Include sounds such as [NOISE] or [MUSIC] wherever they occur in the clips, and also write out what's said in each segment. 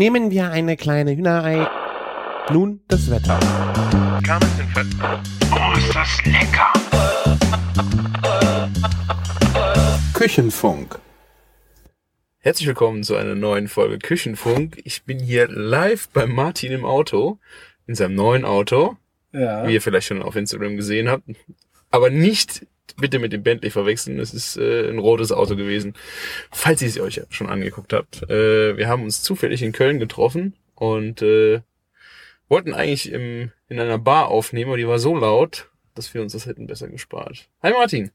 Nehmen wir eine kleine Hühnerei. Nun das Wetter. Oh, ist das lecker! Küchenfunk. Herzlich willkommen zu einer neuen Folge Küchenfunk. Ich bin hier live bei Martin im Auto, in seinem neuen Auto, Ja. wie ihr vielleicht schon auf Instagram gesehen habt. Aber nicht bitte mit dem Bentley verwechseln, es ist äh, ein rotes Auto gewesen. Falls ihr es euch schon angeguckt habt. Äh, wir haben uns zufällig in Köln getroffen und äh, wollten eigentlich im, in einer Bar aufnehmen, aber die war so laut, dass wir uns das hätten besser gespart. Hi Martin,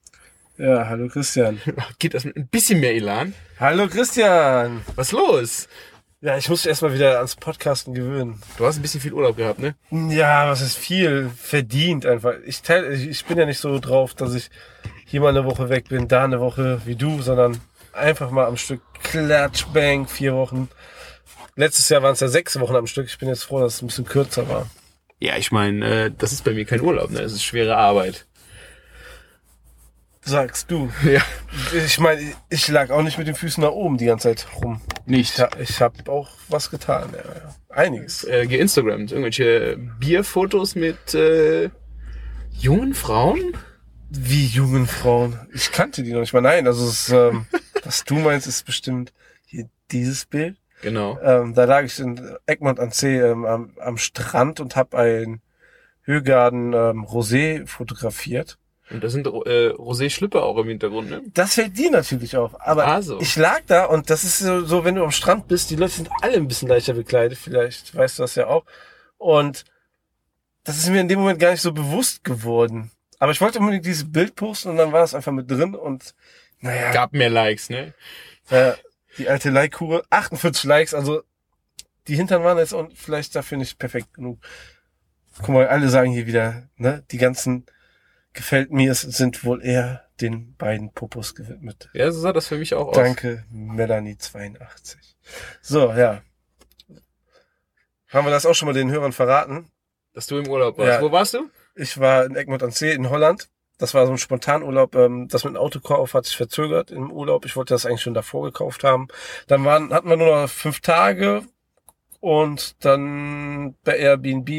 Ja, hallo Christian. [LAUGHS] geht das mit ein bisschen mehr Elan? Hallo Christian. Was los? Ja, ich muss mich erstmal wieder ans Podcasten gewöhnen. Du hast ein bisschen viel Urlaub gehabt, ne? Ja, was ist viel verdient einfach. Ich teil, ich, ich bin ja nicht so drauf, dass ich hier mal eine Woche weg bin, da eine Woche wie du, sondern einfach mal am Stück Klatsch, Bang, vier Wochen. Letztes Jahr waren es ja sechs Wochen am Stück. Ich bin jetzt froh, dass es ein bisschen kürzer war. Ja, ich meine, äh, das ist bei mir kein Urlaub, ne? Es ist schwere Arbeit. Sagst du. [LAUGHS] Ja. Ich meine, ich lag auch nicht mit den Füßen nach oben die ganze Zeit rum. Nicht. Ich, ich habe auch was getan. Ja, ja. Einiges. Äh, geinstagrammt. Irgendwelche Bierfotos mit äh, jungen Frauen? Wie jungen Frauen. Ich kannte die noch nicht mal. Nein, also es, ähm, [LAUGHS] was du meinst, ist bestimmt hier dieses Bild. Genau. Ähm, da lag ich in Egmont an See ähm, am, am Strand und habe ein Högarden ähm, Rosé fotografiert. Und da sind äh, Rosé-Schlüpper auch im Hintergrund, ne? Das fällt dir natürlich auf. Aber Ah, so. ich lag da und das ist so, so, wenn du am Strand bist, die Leute sind alle ein bisschen leichter bekleidet, vielleicht weißt du das ja auch. Und das ist mir in dem Moment gar nicht so bewusst geworden. Aber ich wollte unbedingt dieses Bild posten und dann war es einfach mit drin und naja. Gab mehr Likes, ne? Äh, die alte Like-Kure, 48 Likes, also die Hintern waren jetzt und vielleicht dafür nicht perfekt genug. Guck mal, alle sagen hier wieder, ne, die ganzen gefällt mir es sind wohl eher den beiden Popos gewidmet. Ja, so sah das für mich auch aus. Danke, Melanie82. So, ja. Haben wir das auch schon mal den Hörern verraten? Dass du im Urlaub warst. Ja. Wo warst du? Ich war in Egmont an See in Holland. Das war so ein Spontanurlaub. Ähm, das mit dem Autokauf hat sich verzögert im Urlaub. Ich wollte das eigentlich schon davor gekauft haben. Dann waren, hatten wir nur noch fünf Tage und dann bei Airbnb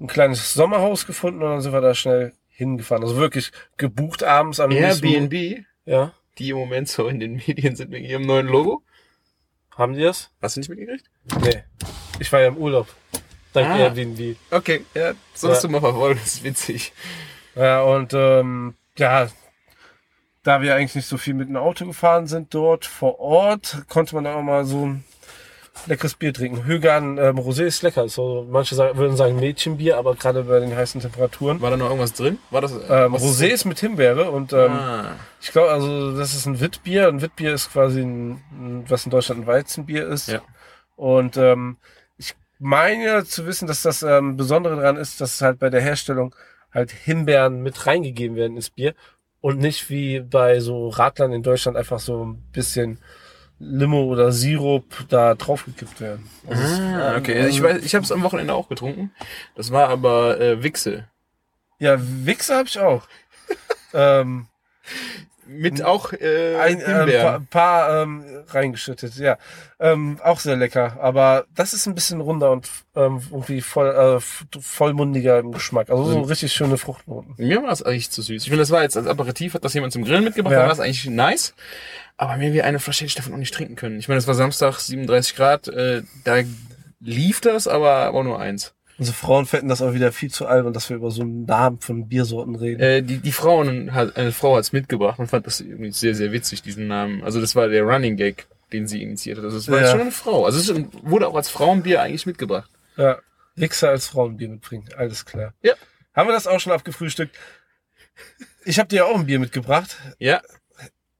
ein kleines Sommerhaus gefunden und dann sind wir da schnell hingefahren. Also wirklich gebucht abends am nächsten- Airbnb, Ja. die im Moment so in den Medien sind wegen ihrem neuen Logo. Haben die das? Hast du nicht mitgekriegt? Nee. Ich war ja im Urlaub. Dank Ah. Airbnb. Okay, ja, sollst Ja. du mal verfolgen, das ist witzig. Ja, und ähm, ja, da wir eigentlich nicht so viel mit dem Auto gefahren sind dort vor Ort, konnte man auch mal so ein leckeres Bier trinken. Högan ähm, Rosé ist lecker. So, manche sagen, würden sagen Mädchenbier, aber gerade bei den heißen Temperaturen. War da noch irgendwas drin? War das? Ähm, was- Rosé ist mit Himbeere und ähm, ah. ich glaube, also das ist ein Witbier. Ein Witbier ist quasi ein, was in Deutschland ein Weizenbier ist. Ja. Und ähm, ich meine zu wissen, dass das ähm, Besondere daran ist, dass halt bei der Herstellung halt Himbeeren mit reingegeben werden ins Bier und nicht wie bei so Radlern in Deutschland einfach so ein bisschen Limo oder Sirup da draufgekippt werden. Also Ah, okay. Ich weiß, ich habe es am Wochenende auch getrunken. Das war aber äh, Wichse. Ja, Wichser habe ich auch. [LAUGHS] ähm, Mit auch äh, ein ähm, paar, paar ähm, reingeschüttet, ja. Ähm, auch sehr lecker. Aber das ist ein bisschen runder und ähm, irgendwie voll, äh, vollmundiger im Geschmack. Also so Mhm. richtig schöne Fruchtnoten. Mir war es eigentlich zu süß. Ich finde, das war jetzt als Aperitif, hat das jemand zum Grillen mitgebracht, Ja. war es eigentlich nice. Aber mir wie eine Flasche hätte ich davon auch nicht trinken können. Ich meine, es war Samstag, 37 Grad, äh, da lief das, aber, aber nur eins. Unsere Frauen fänden das auch wieder viel zu albern, dass wir über so einen Namen von Biersorten reden. Äh, die, die Frauen hat, eine Frau hat's mitgebracht und fand das irgendwie sehr, sehr witzig, diesen Namen. Also das war der Running Gag, den sie initiiert hat. Also es war Ja. schon eine Frau. Also es wurde auch als Frauenbier eigentlich mitgebracht. Ja. Wichser als Frauenbier mitbringen, alles klar. Ja. Haben wir das auch schon abgefrühstückt? Ich habe dir ja auch ein Bier mitgebracht. Ja,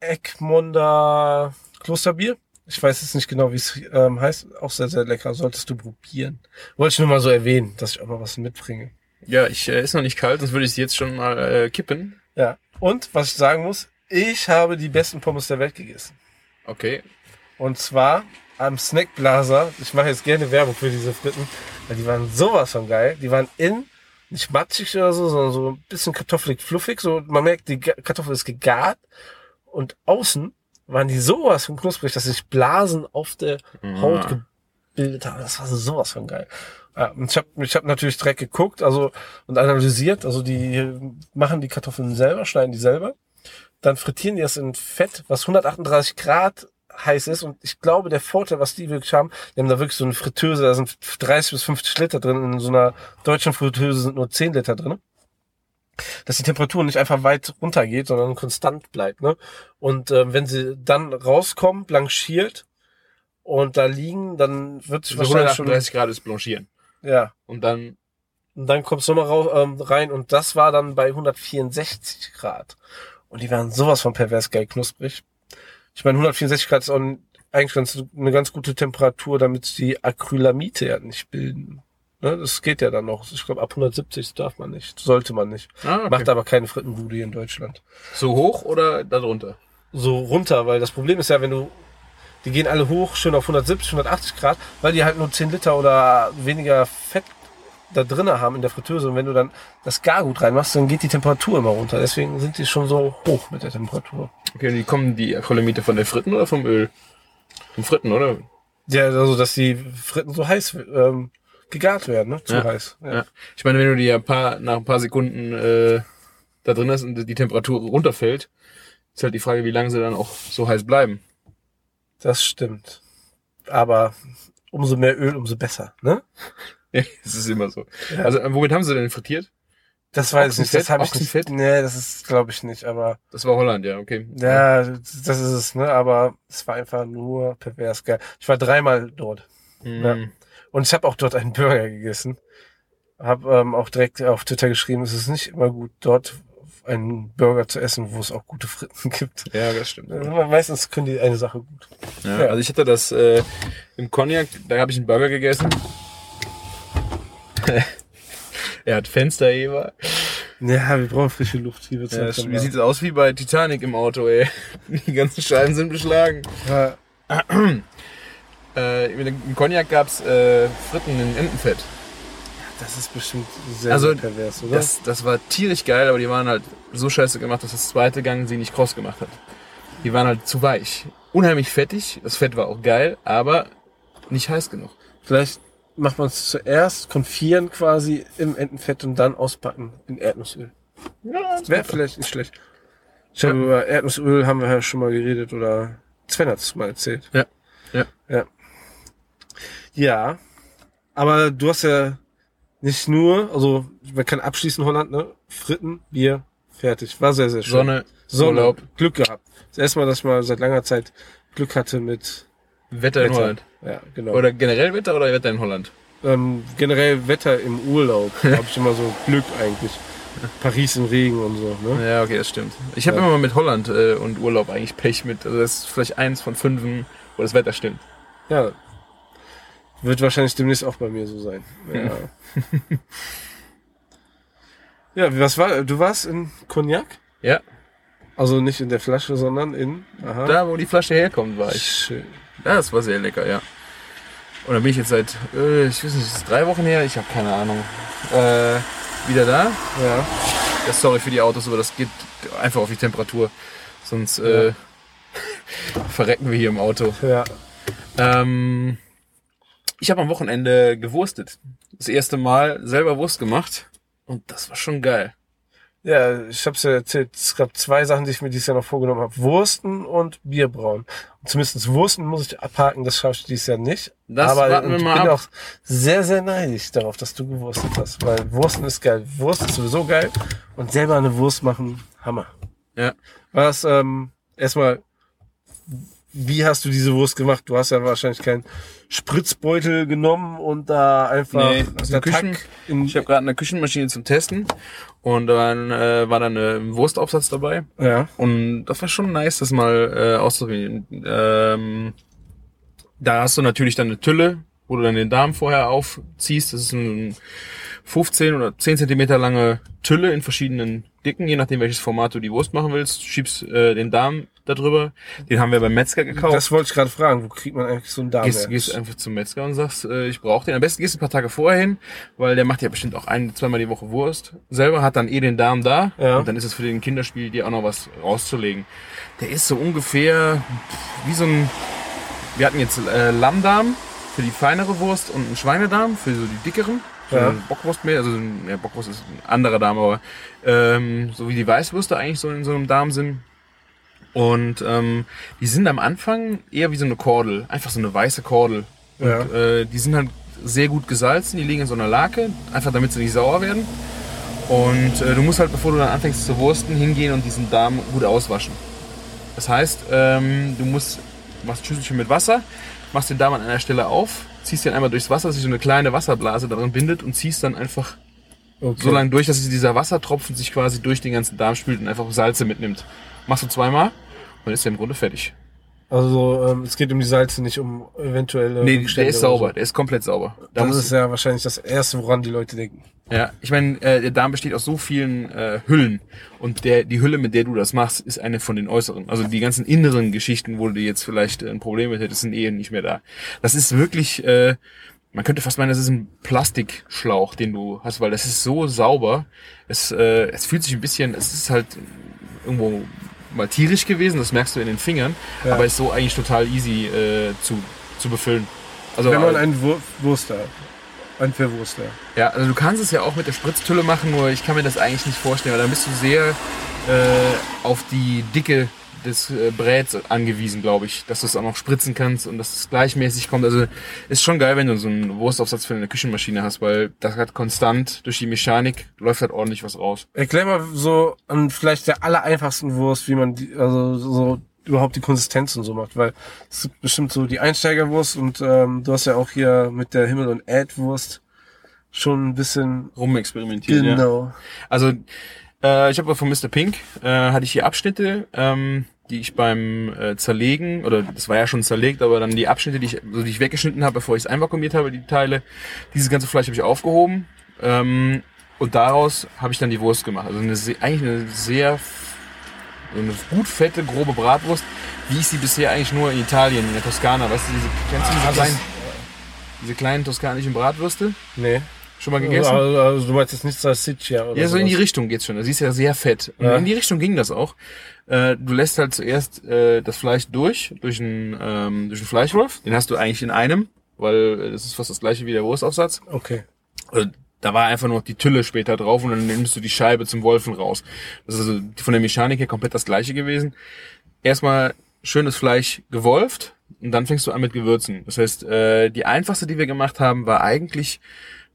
Egmonder Klosterbier. Ich weiß jetzt nicht genau, wie es ähm, heißt. Auch sehr, sehr lecker. Solltest du probieren. Wollte ich nur mal so erwähnen, dass ich auch mal was mitbringe. ja, ich äh, ist noch nicht kalt, sonst würde ich es jetzt schon mal äh, kippen. Ja. Und was ich sagen muss, ich habe die besten Pommes der Welt gegessen. Okay. Und zwar am Snackblaser. Ich mache jetzt gerne Werbung für diese Fritten, weil die waren sowas von geil. Die waren innen nicht matschig oder so, sondern so ein bisschen kartoffelig fluffig. So, man merkt, die Kartoffel ist gegart. Und außen waren die sowas von knusprig, dass sich Blasen auf der Haut abgebildet haben. Das war sowas von geil. Ja, und ich habe ich hab natürlich direkt geguckt also und analysiert. Also die machen die Kartoffeln selber, schneiden die selber. Dann frittieren die das in Fett, was 138 Grad heiß ist. Und ich glaube, der Vorteil, was die wirklich haben, die haben da wirklich so eine Fritteuse, da sind 30 bis 50 Liter drin. In so einer deutschen Fritteuse sind nur 10 Liter drin. Dass die Temperatur nicht einfach weit runtergeht, sondern konstant bleibt. Ne? Und äh, wenn sie dann rauskommen, blanchiert und da liegen, dann wird sich Also wahrscheinlich schon... 138 Grad ist blanchieren. Ja, Und dann, und dann kommst du mal raus, ähm, rein und das war dann bei 164 Grad. Und die waren sowas von pervers geil knusprig. Ich meine, 164 Grad ist auch eigentlich ganz, eine ganz gute Temperatur, damit die Acrylamide ja nicht bilden. Ne, das geht ja dann noch. Ich glaube, ab 170 darf man nicht. Sollte man nicht. ah, okay. Macht aber keine Frittenbude hier in Deutschland. so hoch oder darunter? So runter, weil das Problem ist ja, wenn du, die gehen alle hoch, schön auf 170, 180 Grad, weil die halt nur 10 Liter oder weniger Fett da drinnen haben in der Fritteuse. Und wenn du dann das Gargut reinmachst, dann geht die Temperatur immer runter. Deswegen sind die schon so hoch mit der Temperatur. Okay, und die kommen die Acrylamide von der Fritten oder vom Öl? Vom Fritten, oder? Ja, also, dass die Fritten so heiß, ähm, gegart werden, ne? Zu Ja. heiß. Ja. Ja. Ich meine, wenn du die ein paar, nach ein paar Sekunden äh, da drin hast und die Temperatur runterfällt, ist halt die Frage, wie lange sie dann auch so heiß bleiben. Das stimmt. Aber umso mehr Öl, umso besser, ne? [LAUGHS] Ja, das ist immer so. Ja. Also, äh, womit haben sie denn frittiert? Das weiß ich nicht. Das habe ich nicht. Nee, das ist, glaube ich, nicht, aber. Das war Holland, ja, okay. Ja, das ist es, ne? Aber es war einfach nur pervers geil. Ich war dreimal dort. Ja. Und ich habe auch dort einen Burger gegessen. Hab ähm, auch direkt auf Twitter geschrieben, es ist nicht immer gut, dort einen Burger zu essen, wo es auch gute Fritten [LAUGHS] gibt. Ja, das stimmt. Also Meistens können die eine Sache gut. Ja, Ja. Also ich hatte das äh, im Cognac, da habe ich einen Burger gegessen. [LAUGHS] er hat Fensterheber. Ja, wir brauchen frische Luft. Hier Ja, wie sieht es aus wie bei Titanic im Auto, ey? [LAUGHS] Die ganzen Scheiben sind beschlagen. warm. [CLEARS THROAT] Äh, mit dem- Im Cognac gab's äh, Fritten in Entenfett. Das ist bestimmt sehr, Also, sehr pervers, oder? Das, das war tierisch geil, aber die waren halt so scheiße gemacht, dass das zweite Gang sie nicht kross gemacht hat. Die waren halt zu weich. Unheimlich fettig. Das Fett war auch geil, aber nicht heiß genug. Vielleicht macht man es zuerst, konfieren quasi im Entenfett und dann auspacken in Erdnussöl. Ja, Wäre vielleicht nicht schlecht. Ich habe über Erdnussöl haben wir ja schon mal geredet oder Sven hat es mal erzählt. Ja. Ja. Ja. Ja. Aber du hast ja nicht nur, also man kann abschließen Holland, ne? Fritten, Bier, fertig. War sehr, sehr schön. Sonne, Sonne. Urlaub. Glück gehabt. Das erste Mal, dass ich mal seit langer Zeit Glück hatte mit Wetter in Wetter. Holland. Ja, genau. Oder generell Wetter oder Wetter in Holland? ähm, generell Wetter im Urlaub. [LAUGHS] habe ich immer so Glück eigentlich. Paris im Regen und so, ne? Ja, okay, das stimmt. Ich habe Ja. immer mal mit Holland äh, und Urlaub eigentlich Pech mit. Also das ist vielleicht eins von fünfen, wo das Wetter stimmt. Ja. Wird wahrscheinlich demnächst auch bei mir so sein. Ja. [LAUGHS] ja, was war, du warst in Cognac? Ja, Also nicht in der Flasche, sondern in, aha. da wo die Flasche herkommt, war ich. Schön. Ja, das war sehr lecker, ja. Und dann bin ich jetzt seit, äh, ich weiß nicht, ist drei Wochen her? Ich habe keine Ahnung. Äh, wieder da. Ja. Ja, sorry für die Autos, aber das geht einfach auf die Temperatur. Sonst äh, [LAUGHS] verrecken wir hier im Auto. Ja. Ähm, ich habe am Wochenende gewurstet. Das erste Mal selber Wurst gemacht. Und das war schon geil. Ja, ich hab's ja erzählt, es gab zwei Sachen, die ich mir dieses Jahr noch vorgenommen habe. Wursten und Bierbrauen. Und zumindest Wursten muss ich abhaken, das schaffe ich dieses Jahr nicht. Das Aber warten wir ich mal bin ab. auch sehr, sehr neidisch darauf, dass du gewurstet hast. Weil Wursten ist geil. Wurst ist sowieso geil. Und selber eine Wurst machen, Hammer. Ja. Was, ähm, erstmal, wie hast du diese Wurst gemacht? Du hast ja wahrscheinlich keinen Spritzbeutel genommen und da einfach Nee, aus der Küchen- Tack Ich habe gerade eine Küchenmaschine zum Testen. Und dann äh, war dann ein Wurstaufsatz dabei. ja, Und das war schon nice, das mal äh, auszuprobieren. Ähm, da hast du natürlich dann eine Tülle, wo du dann den Darm vorher aufziehst. Das ist ein 15 oder 10 Zentimeter lange Tülle in verschiedenen Dicken, je nachdem welches Format du die Wurst machen willst. Schiebst äh, den Darm da drüber. Den haben wir beim Metzger gekauft. das wollte ich gerade fragen. Wo kriegt man eigentlich so einen Darm? Gehst, gehst einfach zum Metzger und sagst, äh, ich brauche den. Am besten gehst du ein paar Tage vorher hin, weil der macht ja bestimmt auch ein, zweimal die Woche Wurst. Selber hat dann eh den Darm da Ja. und dann ist es für den Kinderspiel, dir auch noch was rauszulegen. Der ist so ungefähr wie so ein, wir hatten jetzt äh, Lammdarm für die feinere Wurst und einen Schweinedarm für so die dickeren. So Ja. Bockwurst mehr, also ja, Bockwurst ist ein anderer Darm, aber ähm, so wie die Weißwürste eigentlich so in so einem Darm sind. Und ähm, die sind am Anfang eher wie so eine Kordel, einfach so eine weiße Kordel. Und Ja. äh, die sind halt sehr gut gesalzen, die liegen in so einer Lake, einfach damit sie nicht sauer werden. Und äh, du musst halt, bevor du dann anfängst zu wursten, hingehen und diesen Darm gut auswaschen. Das heißt, ähm, du musst, machst ein Schüsselchen mit Wasser, machst den Darm an einer Stelle auf, ziehst den einmal durchs Wasser, dass sich so eine kleine Wasserblase darin bindet und ziehst dann einfach Okay. so lange durch, dass dieser Wassertropfen sich quasi durch den ganzen Darm spült und einfach Salze mitnimmt. Machst du zweimal dann ist der im Grunde fertig. Also ähm, es geht um die Salze, nicht um eventuelle. Nee, der Rückstände ist sauber, So. der ist komplett sauber. Da Das muss, ist ja wahrscheinlich das Erste, woran die Leute denken. ja, ich meine, äh, der Darm besteht aus so vielen äh, Hüllen und der die Hülle, mit der du das machst, ist eine von den äußeren. Also die ganzen inneren Geschichten, wo du jetzt vielleicht äh, ein Problem mit hättest, sind eh nicht mehr da. Das ist wirklich, äh, man könnte fast meinen, das ist ein Plastikschlauch, den du hast, weil das ist so sauber. Es, äh, es fühlt sich ein bisschen, es ist halt irgendwo mal tierisch gewesen, das merkst du in den Fingern, Ja. aber ist so eigentlich total easy äh, zu, zu befüllen. Also Wenn man äh, einen Wur Wurster. Ein Verwurster. ja, also du kannst es ja auch mit der Spritztülle machen, nur ich kann mir das eigentlich nicht vorstellen, weil dann bist du sehr äh, auf die Dicke des äh, Bräts angewiesen, glaube ich, dass du es auch noch spritzen kannst und dass es gleichmäßig kommt. Also ist schon geil, wenn du so einen Wurstaufsatz für eine Küchenmaschine hast, weil das hat konstant durch die Mechanik läuft halt ordentlich was raus. Erklär mal so an vielleicht der allereinfachsten Wurst, wie man die, also so überhaupt die Konsistenz und so macht, weil es gibt bestimmt so die Einsteigerwurst und ähm, du hast ja auch hier mit der Himmel- und Erdwurst schon ein bisschen Rumexperimentieren. Ja. genau. Also äh, ich habe von Mr. Pink äh, hatte ich hier Abschnitte, ähm, die ich beim äh, Zerlegen oder das war ja schon zerlegt, aber dann die Abschnitte, die ich, also die ich weggeschnitten habe, bevor ich es einvakuumiert habe, die Teile, dieses ganze Fleisch habe ich aufgehoben ähm, und daraus habe ich dann die Wurst gemacht. Also eine, eigentlich eine sehr eine gut fette, grobe Bratwurst, wie ich sie bisher eigentlich nur in Italien, in der Toskana, weißt du, diese, kennst du diese Ah, kleinen, diese kleinen toskanischen Bratwürste? Nee. Schon mal gegessen? Also, also du meinst jetzt nicht Salsiccia oder Ja, so in die? Richtung geht's schon. Sie ist ja sehr fett. Und Ja. in die Richtung ging das auch. Äh, du lässt halt zuerst äh, das Fleisch durch, durch einen, ähm, durch einen Fleischwolf. Den hast du eigentlich in einem, weil äh, das ist fast das gleiche wie der Wurstaufsatz. Okay. Also, da war einfach nur noch die Tülle später drauf und dann nimmst du die Scheibe zum Wolfen raus. Das ist also von der Mechanik her komplett das gleiche gewesen. Erstmal schönes Fleisch gewolft und dann fängst du an mit Gewürzen. Das heißt, äh, die einfachste, die wir gemacht haben, war eigentlich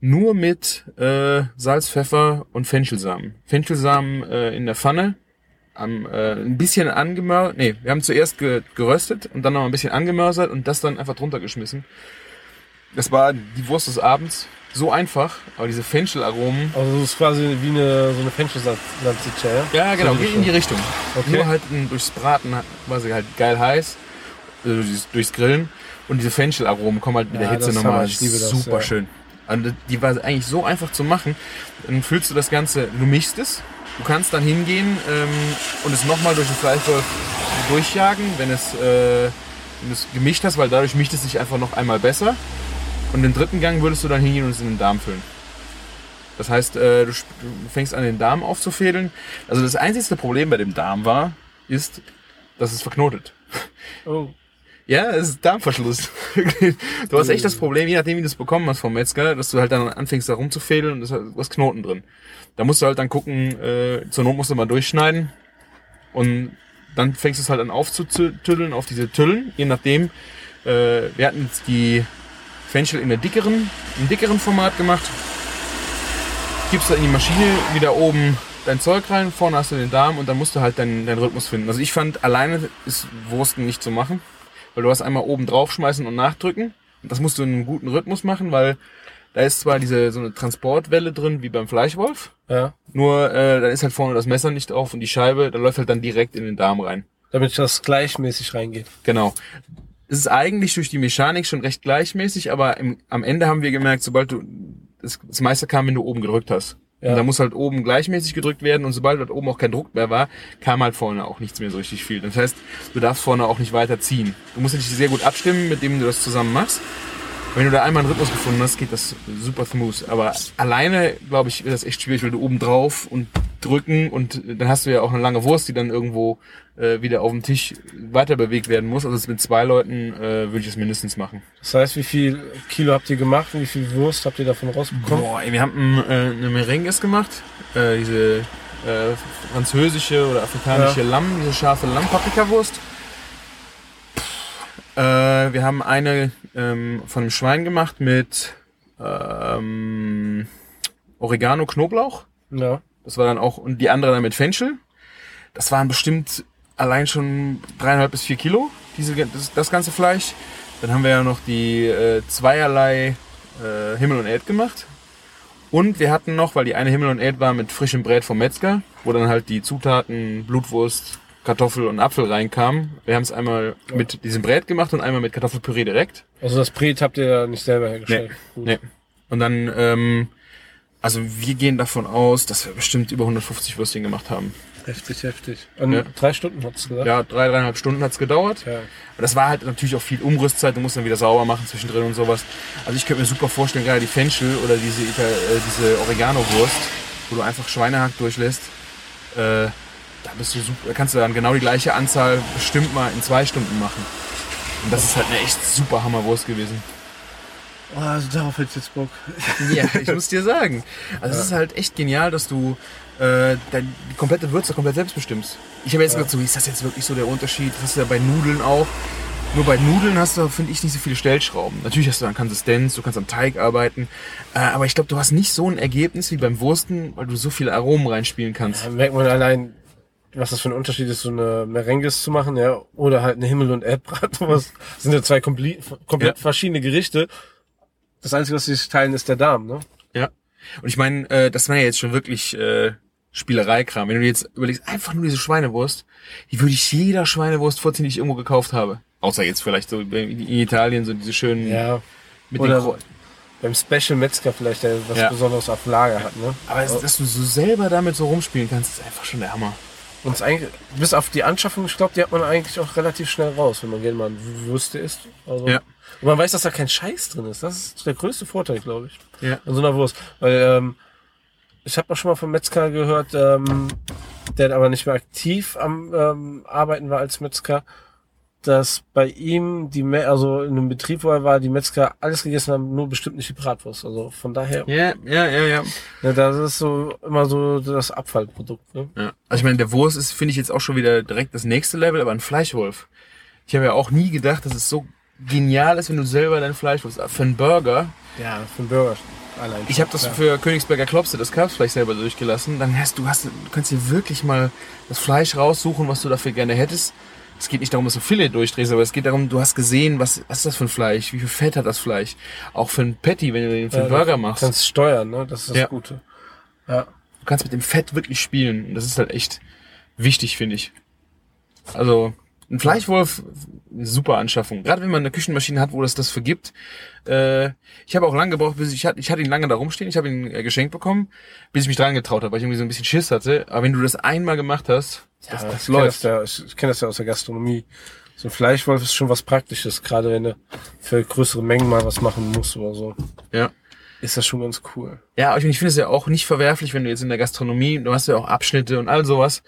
nur mit äh, Salz, Pfeffer und Fenchelsamen. Fenchelsamen äh, in der Pfanne, am, äh, ein bisschen angemörsert. Nee, wir haben zuerst ge geröstet und dann noch ein bisschen angemörsert und das dann einfach drunter geschmissen. Das war die Wurst des Abends. So einfach, aber diese Fenchelaromen. Also das ist quasi wie eine so eine Fenchel-Salsiccia, ja? Ja, genau, So geht in die Richtung. Okay. Nur halt m, durchs Braten war sie halt geil heiß, also durchs, durchs Grillen. Und diese Fenchelaromen kommen halt mit Ja, der Hitze nochmal ich liebe das, super ja. schön. Also die war eigentlich so einfach zu machen. Dann füllst du das Ganze, du mischst es. Du kannst dann hingehen ähm, und es nochmal durch den Fleischwolf durchjagen, wenn es, äh, wenn es gemischt hast, weil dadurch mischt es sich einfach noch einmal besser. Und den dritten Gang würdest du dann hingehen und es in den Darm füllen. Das heißt, äh, du fängst an, den Darm aufzufädeln. Also das einzigste Problem bei dem Darm war, ist, dass es verknotet. Oh. Ja, es ist Darmverschluss. [LAUGHS] du hast echt das Problem, je nachdem, wie du es bekommen hast vom Metzger, dass du halt dann anfängst, da rumzufädeln und es hat Knoten drin. Da musst du halt dann gucken, äh, zur Not musst du mal durchschneiden und dann fängst du es halt an aufzutüddeln auf diese Tüllen, je nachdem. Äh, wir hatten jetzt die Fenchel in der dickeren, im dickeren Format gemacht. Gibst da in die Maschine wieder oben dein Zeug rein, vorne hast du den Darm und dann musst du halt deinen, deinen Rhythmus finden. Also ich fand, alleine ist Wursten nicht zu machen, weil du hast einmal oben drauf schmeißen und nachdrücken. Und das musst du in einem guten Rhythmus machen, weil da ist zwar diese so eine Transportwelle drin wie beim Fleischwolf, Ja. nur äh, da ist halt vorne das Messer nicht drauf und die Scheibe, da läuft halt dann direkt in den Darm rein. Damit das gleichmäßig reingeht. Genau. Es ist eigentlich durch die Mechanik schon recht gleichmäßig, aber im, am Ende haben wir gemerkt, sobald du das, das meiste kam, wenn du oben gedrückt hast. Ja. Und da muss halt oben gleichmäßig gedrückt werden und sobald dort oben auch kein Druck mehr war, kam halt vorne auch nichts mehr so richtig viel. Das heißt, du darfst vorne auch nicht weiter ziehen. Du musst dich sehr gut abstimmen, mit dem du das zusammen machst. Wenn du da einmal einen Rhythmus gefunden hast, geht das super smooth. Aber alleine, glaube ich, wird das echt schwierig, weil du oben drauf und drücken und dann hast du ja auch eine lange Wurst, die dann irgendwo äh, wieder auf dem Tisch weiter bewegt werden muss. Also mit zwei Leuten äh, würde ich es mindestens machen. Das heißt, wie viel Kilo habt ihr gemacht und wie viel Wurst habt ihr davon rausbekommen? Boah, ey, wir haben äh, eine Merengues gemacht, äh, diese äh, französische oder afrikanische Lamm, diese scharfe Lamm-Paprikawurst. Äh, wir haben eine ähm, von einem Schwein gemacht mit ähm, Oregano, Knoblauch. Ja. Das war dann auch, und die andere dann mit Fenchel. Das waren bestimmt allein schon dreieinhalb bis vier Kilo, diese, das, das ganze Fleisch. Dann haben wir ja noch die äh, zweierlei äh, Himmel und Erd gemacht. Und wir hatten noch, weil die eine Himmel und Erd war mit frischem Brät vom Metzger, wo dann halt die Zutaten Blutwurst, Kartoffel und Apfel reinkamen. Wir haben es einmal mit diesem Brät gemacht und einmal mit Kartoffelpüree direkt. Also das Brät habt ihr nicht selber hergestellt. Gut. Nee. Und dann, ähm, also wir gehen davon aus, dass wir bestimmt über 150 Würstchen gemacht haben. Heftig, heftig. Und Ja. drei Stunden hat's gesagt? Ja, drei, dreieinhalb Stunden hat's gedauert. Ja. Und das war halt natürlich auch viel Umrüstzeit, du musst dann wieder sauber machen zwischendrin und sowas. Also ich könnte mir super vorstellen, gerade die Fenchel oder diese, äh, diese Oregano-Wurst, wo du einfach Schweinehack durchlässt, äh, da bist du super, da kannst du dann genau die gleiche Anzahl bestimmt mal in zwei Stunden machen. Und das ist halt eine echt super Hammerwurst gewesen. Oh, also darauf hätte ich jetzt Bock. [LAUGHS] Ja, ich muss dir sagen. Also es ist halt echt genial, dass du äh, dein, die komplette Würze komplett selbst bestimmst. Ich habe jetzt gedacht, so, ist das jetzt wirklich so der Unterschied? Das hast du ja bei Nudeln auch. Nur bei Nudeln hast du, finde ich, nicht so viele Stellschrauben. Natürlich hast du dann Konsistenz, du kannst am Teig arbeiten. Äh, aber ich glaube, du hast nicht so ein Ergebnis wie beim Wursten, weil du so viele Aromen reinspielen kannst. Da merkt man allein, was das für ein Unterschied ist, so eine Merengues zu machen, ja, oder halt eine Himmel- und Erdbratwurst. [LAUGHS] Das sind ja zwei komplett, komplett Ja. verschiedene Gerichte. Das Einzige, was sie sich teilen, ist der Darm, ne? Ja. Und ich meine, äh, das war ja jetzt schon wirklich äh, Spielereikram. Wenn du dir jetzt überlegst, einfach nur diese Schweinewurst, die würde ich jeder Schweinewurst vorziehen, die ich irgendwo gekauft habe. Außer jetzt vielleicht so in Italien, so diese schönen Ja. mit Oder den beim Special Metzger vielleicht, der was Ja. Besonderes auf Lager hat, ne? Aber dass du so selber damit so rumspielen kannst, ist einfach schon der Hammer. Und es eigentlich, bis auf die Anschaffung, ich glaube, die hat man eigentlich auch relativ schnell raus, wenn man gerne mal eine Würste isst. Also, Ja. Und man weiß, dass da kein Scheiß drin ist. Das ist der größte Vorteil, glaube ich. Ja. An so einer Wurst. Weil, ähm, ich habe auch schon mal vom Metzger gehört, ähm, der aber nicht mehr aktiv am ähm, Arbeiten war als Metzger, dass bei ihm die, Me also in einem Betrieb, wo er war, die Metzger alles gegessen haben, nur bestimmt nicht die Bratwurst. Also von daher, Ja, ja, ja, ja. ne, das ist so immer so das Abfallprodukt. Ne? ja. Also ich meine, der Wurst ist, finde ich, jetzt auch schon wieder direkt das nächste Level, aber ein Fleischwolf. Ich habe ja auch nie gedacht, dass es so genial ist, wenn du selber dein Fleisch wurst. Für einen Burger, Ja, für einen Burger allein. ich habe das ja. für Königsberger Klopse, das Kalbsfleisch selber durchgelassen. Dann hast du, hast, du kannst dir wirklich mal das Fleisch raussuchen, was du dafür gerne hättest. Es geht nicht darum, dass du Filet durchdrehst, aber es geht darum, du hast gesehen, was, was ist das für ein Fleisch, wie viel Fett hat das Fleisch. Auch für ein Patty, wenn du den für einen Ja, Burger du machst. kannst steuern, ne? Das ist das Ja. Gute. Ja. du kannst mit dem Fett wirklich spielen. Und das ist halt echt wichtig, finde ich. Also, ein Fleischwolf, eine super Anschaffung. Gerade wenn man eine Küchenmaschine hat, wo das das für gibt. Äh, ich habe auch lange gebraucht, bis ich hatte, ich hatte ihn lange da rumstehen. Ich habe ihn äh, geschenkt bekommen, bis ich mich dran getraut habe, weil ich irgendwie so ein bisschen Schiss hatte. Aber wenn du das einmal gemacht hast, das, Ja, das ich kenne läuft. das, ja, ich, ich kenn das ja aus der Gastronomie. So ein Fleischwolf ist schon was Praktisches, gerade wenn du für größere Mengen mal was machen musst oder so. Ja. Ist das schon ganz cool. Ja, ich, ich finde es ja auch nicht verwerflich, wenn du jetzt in der Gastronomie, du hast ja auch Abschnitte und all sowas,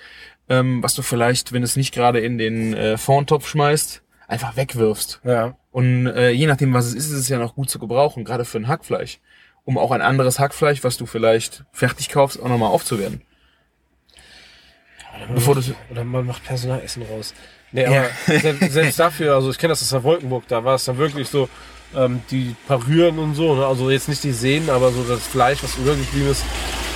ähm, was du vielleicht, wenn du es nicht gerade in den äh, Fondtopf schmeißt, einfach wegwirfst. Ja. Und äh, je nachdem, was es ist, ist es ja noch gut zu gebrauchen, gerade für ein Hackfleisch. Um auch ein anderes Hackfleisch, was du vielleicht fertig kaufst, auch nochmal aufzuwerten. Bevor du Oder man macht Personalessen raus. Nee, aber selbst, selbst dafür, also ich kenne das aus der Wolkenburg, da war es dann wirklich so, ähm, die Parüren und so, ne? also jetzt nicht die Sehnen, aber so das Fleisch, was übergeblieben ist,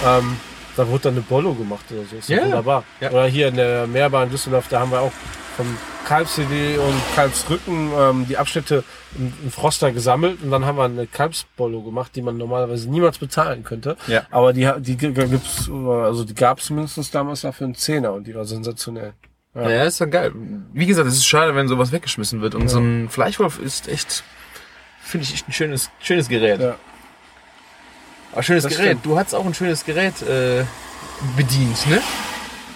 ähm, da wurde dann eine Bollo gemacht oder so. Ist Ja, wunderbar. ja. Oder hier in der Mehrbahn Düsseldorf, da haben wir auch vom Kalbsfilet und Kalbsrücken ähm, die Abschnitte im, im Froster gesammelt und dann haben wir eine Kalbsbollo gemacht, die man normalerweise niemals bezahlen könnte. Ja. Aber die, die gibt's, also die gab es mindestens damals dafür einen Zehner und die war sensationell. Ja, ja ist dann geil. Wie gesagt, es ist schade, wenn sowas weggeschmissen wird. Und so ein Fleischwolf ist echt, finde ich, echt ein schönes, schönes Gerät. Ja. Aber schönes Das Gerät. stimmt. Du hast auch ein schönes Gerät äh, bedient, ne?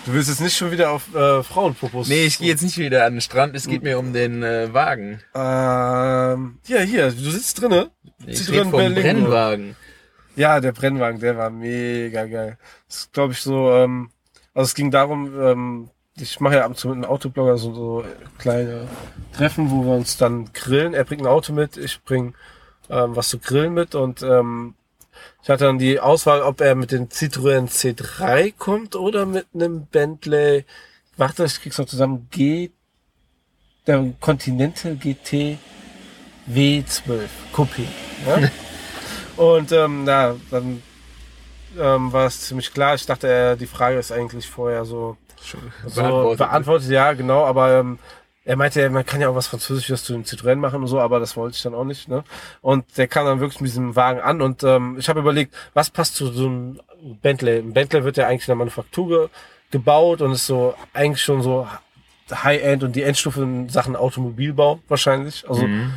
Du willst jetzt nicht schon wieder auf äh, Frauenpopos. Nee, ich gehe jetzt nicht wieder an den Strand. Es geht mir um den äh, Wagen. Ähm, ja, hier, du sitzt drinne. Ich rede vom Berlingo. Rennwagen. Ja, der Brennwagen, der war mega geil. Das ist, glaube ich, so, ähm, also es ging darum, ähm, ich mache ja ab und zu mit einem Autoblogger so, so kleine Treffen, wo wir uns dann grillen. Er bringt ein Auto mit, ich bring ähm, was zu grillen mit und ähm, ich hatte dann die Auswahl, ob er mit dem Citroën C3 kommt oder mit einem Bentley, warte, ich krieg's noch zusammen, G, der Continental GT W12 Coupé. Ja? [LAUGHS] und ähm, na, dann ähm, war es ziemlich klar. Ich dachte, äh, die Frage ist eigentlich vorher so, so beantwortet. beantwortet. Ja, genau, aber ähm, er meinte, man kann ja auch was Französisches zu dem Citroën machen und so, aber das wollte ich dann auch nicht. Ne? Und der kam dann wirklich mit diesem Wagen an und ähm, ich habe überlegt, was passt zu so einem Bentley? Ein Bentley wird ja eigentlich in der Manufaktur ge gebaut und ist so eigentlich schon so High-End und die Endstufe in Sachen Automobilbau wahrscheinlich. Also mhm.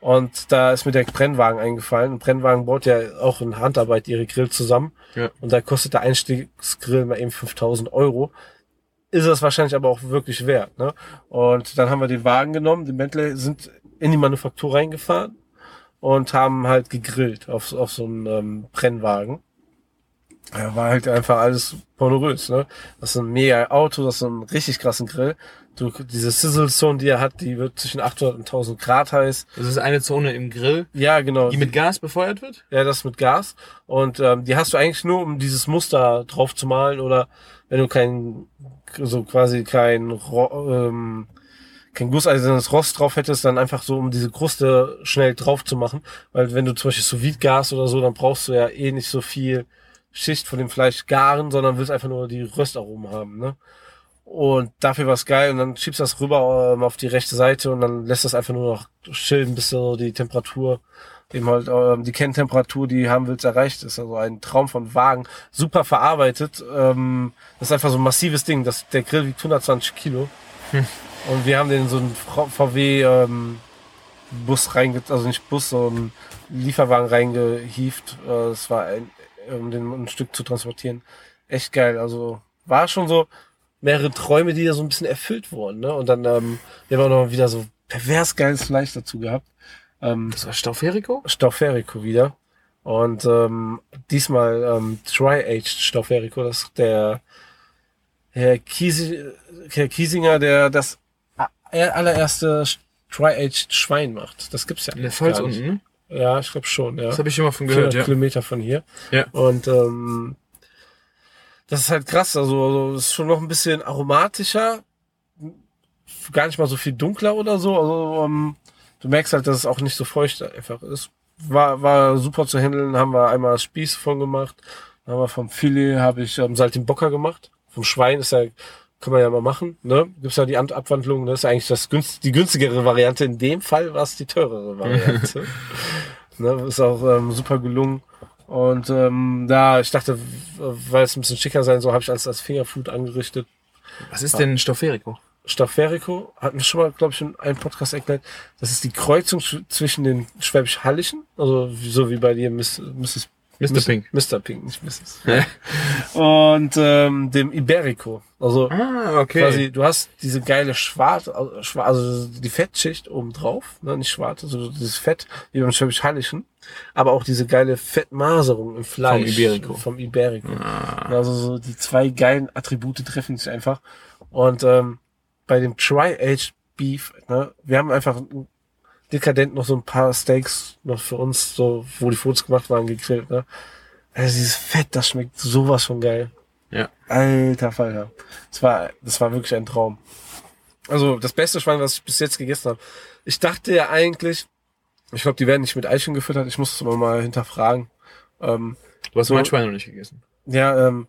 Und da ist mir der Brennwagen eingefallen. Ein Brennwagen baut ja auch in Handarbeit ihre Grill zusammen. Ja. Und da kostet der Einstiegsgrill mal eben 5000 Euro. Ist es wahrscheinlich aber auch wirklich wert. Ne? Und dann haben wir den Wagen genommen, den Bentley, sind in die Manufaktur reingefahren und haben halt gegrillt auf, auf so einem ähm, Brennwagen. Ja, war halt einfach alles pornorös, ne? Das ist ein mega Auto, das ist ein richtig krassen Grill. Du, diese Sizzle Zone, die er hat, die wird zwischen 800 und 1000 Grad heiß. Das ist eine Zone im Grill. Ja, genau. Die mit Gas befeuert wird? Ja, das mit Gas. Und ähm, die hast du eigentlich nur, um dieses Muster drauf zu malen oder wenn du kein, so quasi kein, ähm, kein gusseisernes Rost drauf hättest, dann einfach so, um diese Kruste schnell drauf zu machen. Weil wenn du zum Beispiel sous gas oder so, dann brauchst du ja eh nicht so viel Schicht von dem Fleisch garen, sondern willst einfach nur die Röstaromen haben, ne? Und dafür war es geil und dann schiebst du das rüber ähm, auf die rechte Seite und dann lässt das einfach nur noch schilden, bis so die Temperatur, eben halt ähm, die Kenntemperatur, die haben willst, erreicht ist. Also ein Traum von Wagen, super verarbeitet. Ähm, das ist einfach so ein massives Ding. Das, der Grill wiegt 120 Kilo. Hm. Und wir haben den in so einen VW ähm, Bus reinge, also nicht Bus, so einen Lieferwagen reingehieft. Äh, das war ein, um den ein Stück zu transportieren. Echt geil. Also war schon so, mehrere Träume, die da so ein bisschen erfüllt wurden. Ne? Und dann ähm, wir haben auch noch wieder so pervers geiles Fleisch dazu gehabt. Ähm, das war Stauferico? Stauferico wieder. Und ähm, diesmal ähm, Tri-Aged Stauferico, das ist der Herr, Kiesi, Herr Kiesinger, der das allererste Tri-Aged Schwein macht. Das gibt's ja In der Pfalz unten, ne? Ja, ich glaube schon, ja. Das habe ich mal von gehört, ja. Kilometer von hier. Ja. Und ähm, das ist halt krass. Also, also ist schon noch ein bisschen aromatischer, gar nicht mal so viel dunkler oder so. Also ähm, du merkst halt, dass es auch nicht so feucht einfach ist. War, war super zu handeln, haben wir einmal Spieß von gemacht. Dann haben wir vom Filet habe ich ähm, Saltimbocca gemacht. Vom Schwein ist ja, kann man ja mal machen. Ne? Gibt's ja die Abwandlung, ne? Das ist eigentlich das günst, die günstigere Variante. In dem Fall war es die teurere Variante. [LAUGHS] ne? Ist auch ähm, super gelungen. Und ähm, da, ich dachte, weil es ein bisschen schicker sein soll, habe ich als, als Fingerfood angerichtet. Was ist denn Stofferico? Stofferico hatten wir schon mal, glaube ich, in einem Podcast erklärt. Das ist die Kreuzung zwischen den Schwäbisch-Hallischen, also so wie bei dir Miss, Mrs. Mr. Pink. Mr. Pink, nicht Mrs. und ähm, dem Iberico. Also ah, okay. quasi, du hast diese geile Schwarz, also die Fettschicht oben drauf, ne, nicht schwarz, also dieses Fett wie beim Schwäbisch-Hallischen, aber auch diese geile Fettmaserung im Fleisch. Vom Iberico. Vom Iberico. Ah. Also so die zwei geilen Attribute treffen sich einfach. Und ähm, bei dem Tri-Aged Beef, ne, wir haben einfach dekadent noch so ein paar Steaks noch für uns, so, wo die Fotos gemacht waren, gegrillt, ne? Also dieses Fett, das schmeckt sowas von geil. Ja. Alter Falter. Das war, das war wirklich ein Traum. Also das beste Schwein, was ich bis jetzt gegessen habe. Ich dachte ja eigentlich, ich glaube, die werden nicht mit Eichen gefüttert. Ich muss es aber mal hinterfragen. Ähm, du hast so, mein Schwein noch nicht gegessen. Ja, ähm,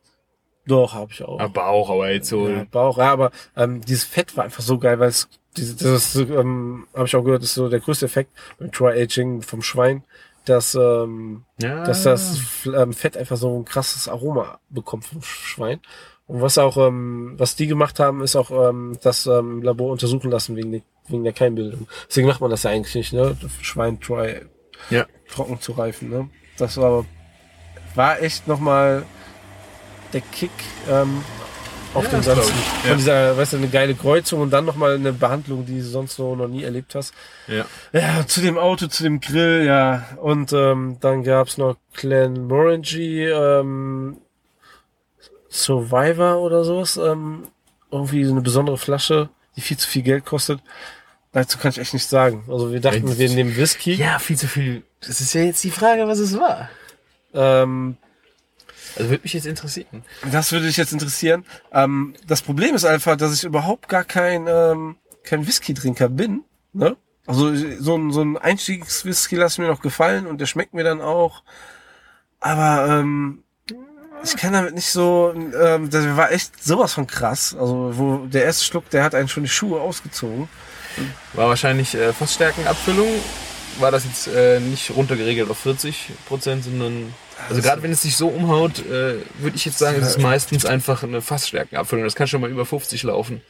doch, habe ich auch. Aber Bauch, aber jetzt so. Ja, Bauch, ja, aber ähm, dieses Fett war einfach so geil, weil es diese, das ist, ähm, habe ich auch gehört, ist so der größte Effekt beim Tri-Aging vom Schwein, dass, ähm, ja. dass das ähm, Fett einfach so ein krasses Aroma bekommt vom Schwein. Und was auch, ähm, was die gemacht haben, ist auch ähm, das ähm, Labor untersuchen lassen wegen, wegen der Keimbildung. Deswegen macht man das ja eigentlich nicht, ne? Schwein Try ja. trocken zu reifen, ne? Das war, war echt nochmal der Kick. Ähm, auf Ja, ich. von Ja. dieser, weißt du, eine geile Kreuzung und dann nochmal eine Behandlung, die du sonst so noch nie erlebt hast. Ja. Ja, zu dem Auto, zu dem Grill, ja. Und ähm, dann gab's noch Glenmorangie, ähm, Survivor oder sowas. Ähm, irgendwie so eine besondere Flasche, die viel zu viel Geld kostet. Dazu kann ich echt nichts sagen. Also wir dachten, wir nehmen Whisky. Ja, viel zu viel. Das ist ja jetzt die Frage, was es war. Ähm, Also würde mich jetzt interessieren. das würde dich jetzt interessieren. Ähm, das Problem ist einfach, dass ich überhaupt gar kein, ähm, kein Whisky-Trinker bin. Ne? Also so ein, so ein Einstiegswhisky lasse mir noch gefallen und der schmeckt mir dann auch. Aber ähm, ich kann damit nicht so, ähm, das war echt sowas von krass. Also wo der erste Schluck, der hat einen schon die Schuhe ausgezogen. War wahrscheinlich äh, Fassstärkenabfüllung. War das jetzt äh, nicht runtergeregelt auf 40 Prozent, sondern also gerade wenn es sich so umhaut, äh, würde ich jetzt sagen, es ist meistens einfach eine Fassstärkenabfüllung. Das kann schon mal über 50 laufen.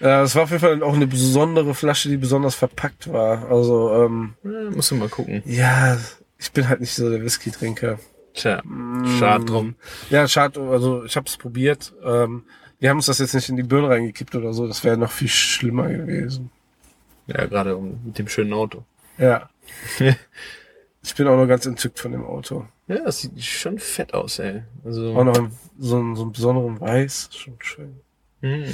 Ja, es war auf jeden Fall auch eine besondere Flasche, die besonders verpackt war. Also ähm, Ja, musst du mal gucken. ja, ich bin halt nicht so der Whisky-Trinker. Tja, schade drum. Ja, schade, also ich habe es probiert. Ähm, wir haben uns das jetzt nicht in die Birne reingekippt oder so, das wäre noch viel schlimmer gewesen. Ja, gerade um, mit dem schönen Auto. Ja. [LAUGHS] ich bin auch noch ganz entzückt von dem Auto. Ja, das sieht schon fett aus, ey. Also, Auch noch in so, einem- so besonderen Weiß. Schon schön. hm.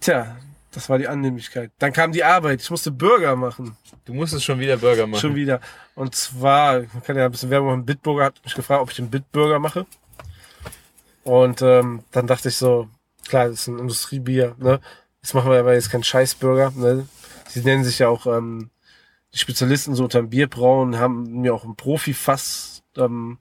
Tja, das war die Annehmlichkeit. Dann kam die Arbeit. Ich musste Burger machen. Du musstest schon wieder Burger machen. Schon wieder. Und zwar, man kann ja ein bisschen Werbung machen, Bitburger hat mich gefragt, ob ich den Bitburger mache. Und ähm, dann dachte ich so, klar, das ist ein Industriebier, ne? Jetzt machen wir aber jetzt keinen Scheißburger, ne? Sie nennen sich ja auch ähm, die Spezialisten so unter dem Bierbrauen, haben mir auch ein Profifass ähm,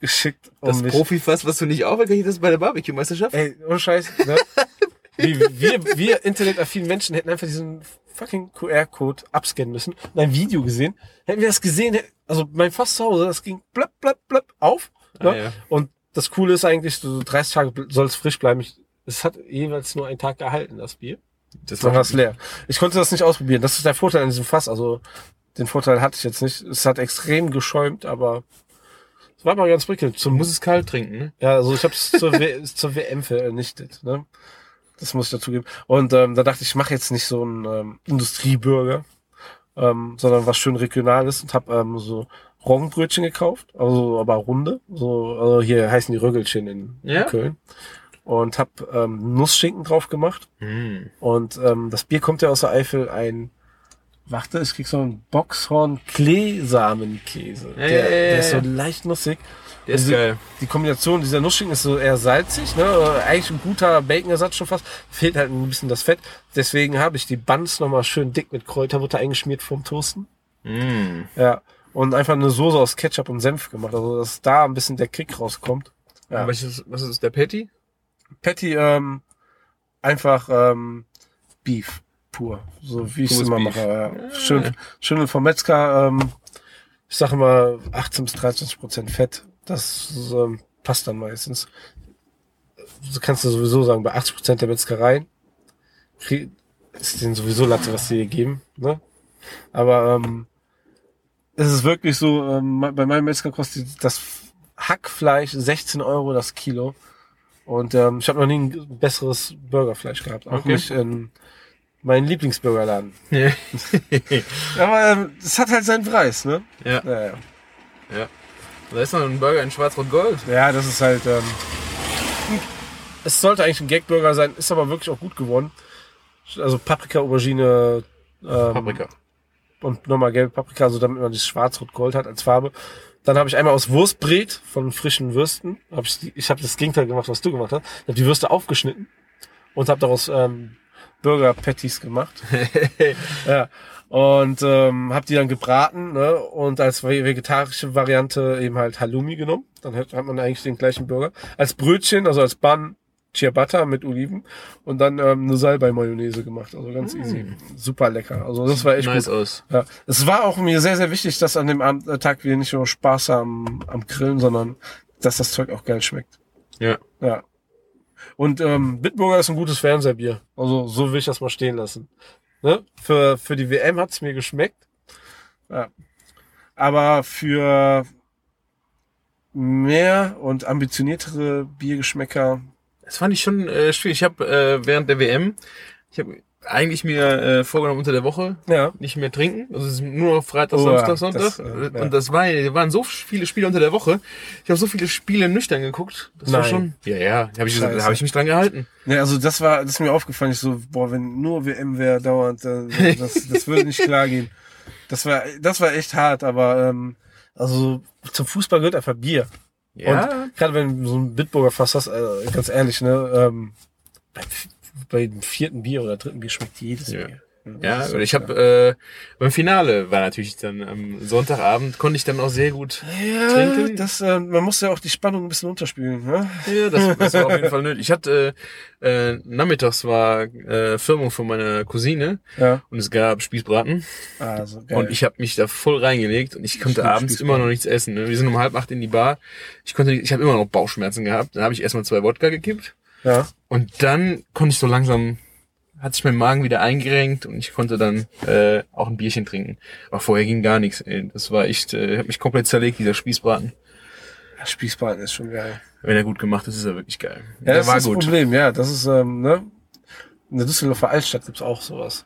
geschickt. um Das mich- Profifass, was du nicht aufgekriegt hast bei der Barbecue-Meisterschaft? Ey, ohne Scheiß, ne? [LAUGHS] Wie, wir, wir internetaffinen Menschen hätten einfach diesen fucking QR-Code abscannen müssen und ein Video gesehen. Hätten wir das gesehen, also mein Fass zu Hause, das ging blöpp, blöpp, blöpp auf. Ne? Ah, ja. Und das Coole ist eigentlich, so 30 Tage soll es frisch bleiben. Ich, es hat jeweils nur einen Tag gehalten, das Bier. Das war es leer. Ich konnte das nicht ausprobieren. Das ist der Vorteil an diesem Fass. Also den Vorteil hatte ich jetzt nicht. Es hat extrem geschäumt, aber es war mal ganz prickelnd. Zum musst es kalt trinken, ne? ja, also ich habe es zur, [LAUGHS] zur WM vernichtet. Ne? Das muss ich dazugeben. Und ähm, da dachte ich, ich mache jetzt nicht so einen ähm, Industrieburger, ähm, sondern was schön regionales und habe ähm, so Roggenbrötchen gekauft, also aber runde. So, also hier heißen die Röggelchen in, Ja? in Köln. Und habe ähm, Nussschinken drauf gemacht. Hm. Und ähm, das Bier kommt ja aus der Eifel ein, warte, ich krieg so einen Boxhorn Kleesamenkäse. Ja, der, ja, ja, der ist so leicht nussig. Der ist Also, geil. Die Kombination dieser Nussschinken ist so eher salzig, ne? Eigentlich ein guter Baconersatz schon fast. Fehlt halt ein bisschen das Fett. Deswegen habe ich die Buns nochmal schön dick mit Kräuterbutter eingeschmiert vom Toasten. Hm. Ja. Und einfach eine Soße aus Ketchup und Senf gemacht. Also, dass da ein bisschen der Kick rauskommt. Ja. Was, ist, was ist der Patty? Patty, ähm, einfach, ähm, Beef. Pur. So wie ich es immer Beef. mache. Ja. Schön, schön vom Metzger, ähm, ich sage mal 18 bis 23 Prozent Fett. Das ähm, passt dann meistens. So kannst du sowieso sagen, bei 80 Prozent der Metzgereien krieg- ist denen sowieso Latte, was sie dir geben. Ne? Aber ähm, es ist wirklich so, ähm, bei meinem Metzger kostet das Hackfleisch 16 Euro das Kilo. Und ähm, ich habe noch nie ein besseres Burgerfleisch gehabt. Auch Okay. nicht in meinem Lieblingsburgerladen. Ja. [LAUGHS] Aber ähm, es hat halt seinen Preis, ne? ja. Ja, ja. ja. Da ist noch ein Burger in Schwarz-Rot-Gold. ja das ist halt. Ähm, es sollte eigentlich ein Gagburger sein, ist aber wirklich auch gut geworden. Also Paprika, Aubergine ähm, Paprika. und nochmal gelbe Paprika, also damit man das Schwarz-Rot-Gold hat als Farbe. Dann habe ich einmal aus Wurstbret von frischen Würsten, hab ich, ich habe das Gegenteil gemacht, was du gemacht hast. Ich habe die Würste aufgeschnitten und habe daraus ähm, Burger Patties gemacht. [LAUGHS] ja. Und ähm, habe die dann gebraten ne? und als ve- vegetarische Variante eben halt Halloumi genommen. Dann hat, hat man eigentlich den gleichen Burger. Als Brötchen, also als Bun, Ciabatta mit Oliven und dann ähm, eine Salbei-Mayonnaise gemacht. Also ganz easy. Super lecker. Also das war echt nice gut. aus. Ja, es war auch mir sehr, sehr wichtig, dass an dem Abend, äh, Tag wir nicht nur Spaß haben am Grillen, sondern dass das Zeug auch geil schmeckt. Ja. Ja. Und ähm, Bitburger ist ein gutes Fernsehbier. Also so will ich das mal stehen lassen. Ne? Für, für die WM hat's mir geschmeckt. Ja. Aber für mehr und ambitioniertere Biergeschmäcker Das fand ich schon äh, schwierig. Ich habe äh, während der WM, ich habe eigentlich mir äh, vorgenommen unter der Woche Ja. nicht mehr trinken. Also es ist nur noch Freitag, Oh, Samstag, Sonntag. das, äh, ja. Und das war, da waren so viele Spiele unter der Woche. Ich habe so viele Spiele nüchtern geguckt. Das war Nein. schon. Ja, ja. Habe ich, hab ich mich dran gehalten. Ja, also das war, das ist mir aufgefallen. Ich so, boah, wenn nur WM wäre dauernd, äh, das, das würde nicht klar gehen. Das war, das war echt hart, aber ähm, also zum Fußball gehört einfach Bier. Ja. Und gerade wenn du so ein Bitburger Fass hast, äh, ganz ehrlich, ne, ähm, bei, bei dem vierten Bier oder dritten Bier schmeckt jedes Ja. Bier. Ja, und ich habe äh, beim Finale war natürlich dann am Sonntagabend konnte ich dann auch sehr gut Ja, trinken. das, äh, man muss ja auch die Spannung ein bisschen unterspielen. Ne? Ja, das, das war auf jeden [LAUGHS] Fall nötig. Ich hatte äh, äh, nachmittags war äh, Firmung von meiner Cousine Ja, und es gab Spießbraten also geil. und ich habe mich da voll reingelegt und ich konnte liebe abends Spießbraten. immer noch nichts essen. Ne? Wir sind um halb acht in die Bar. Ich konnte, ich habe immer noch Bauchschmerzen gehabt. Dann habe ich erstmal zwei Wodka gekippt ja. und dann konnte ich so langsam hat sich mein Magen wieder eingerenkt und ich konnte dann äh, auch ein Bierchen trinken. Aber vorher ging gar nichts. Ey. Das war echt, äh, hat mich komplett zerlegt, dieser Spießbraten. Spießbraten ist schon geil. Wenn er gut gemacht ist, ist er wirklich geil. Ja, Der das war ist das gut. Problem, ja. Das ist, ähm, ne? In der Düsseldorfer Altstadt gibt's auch sowas.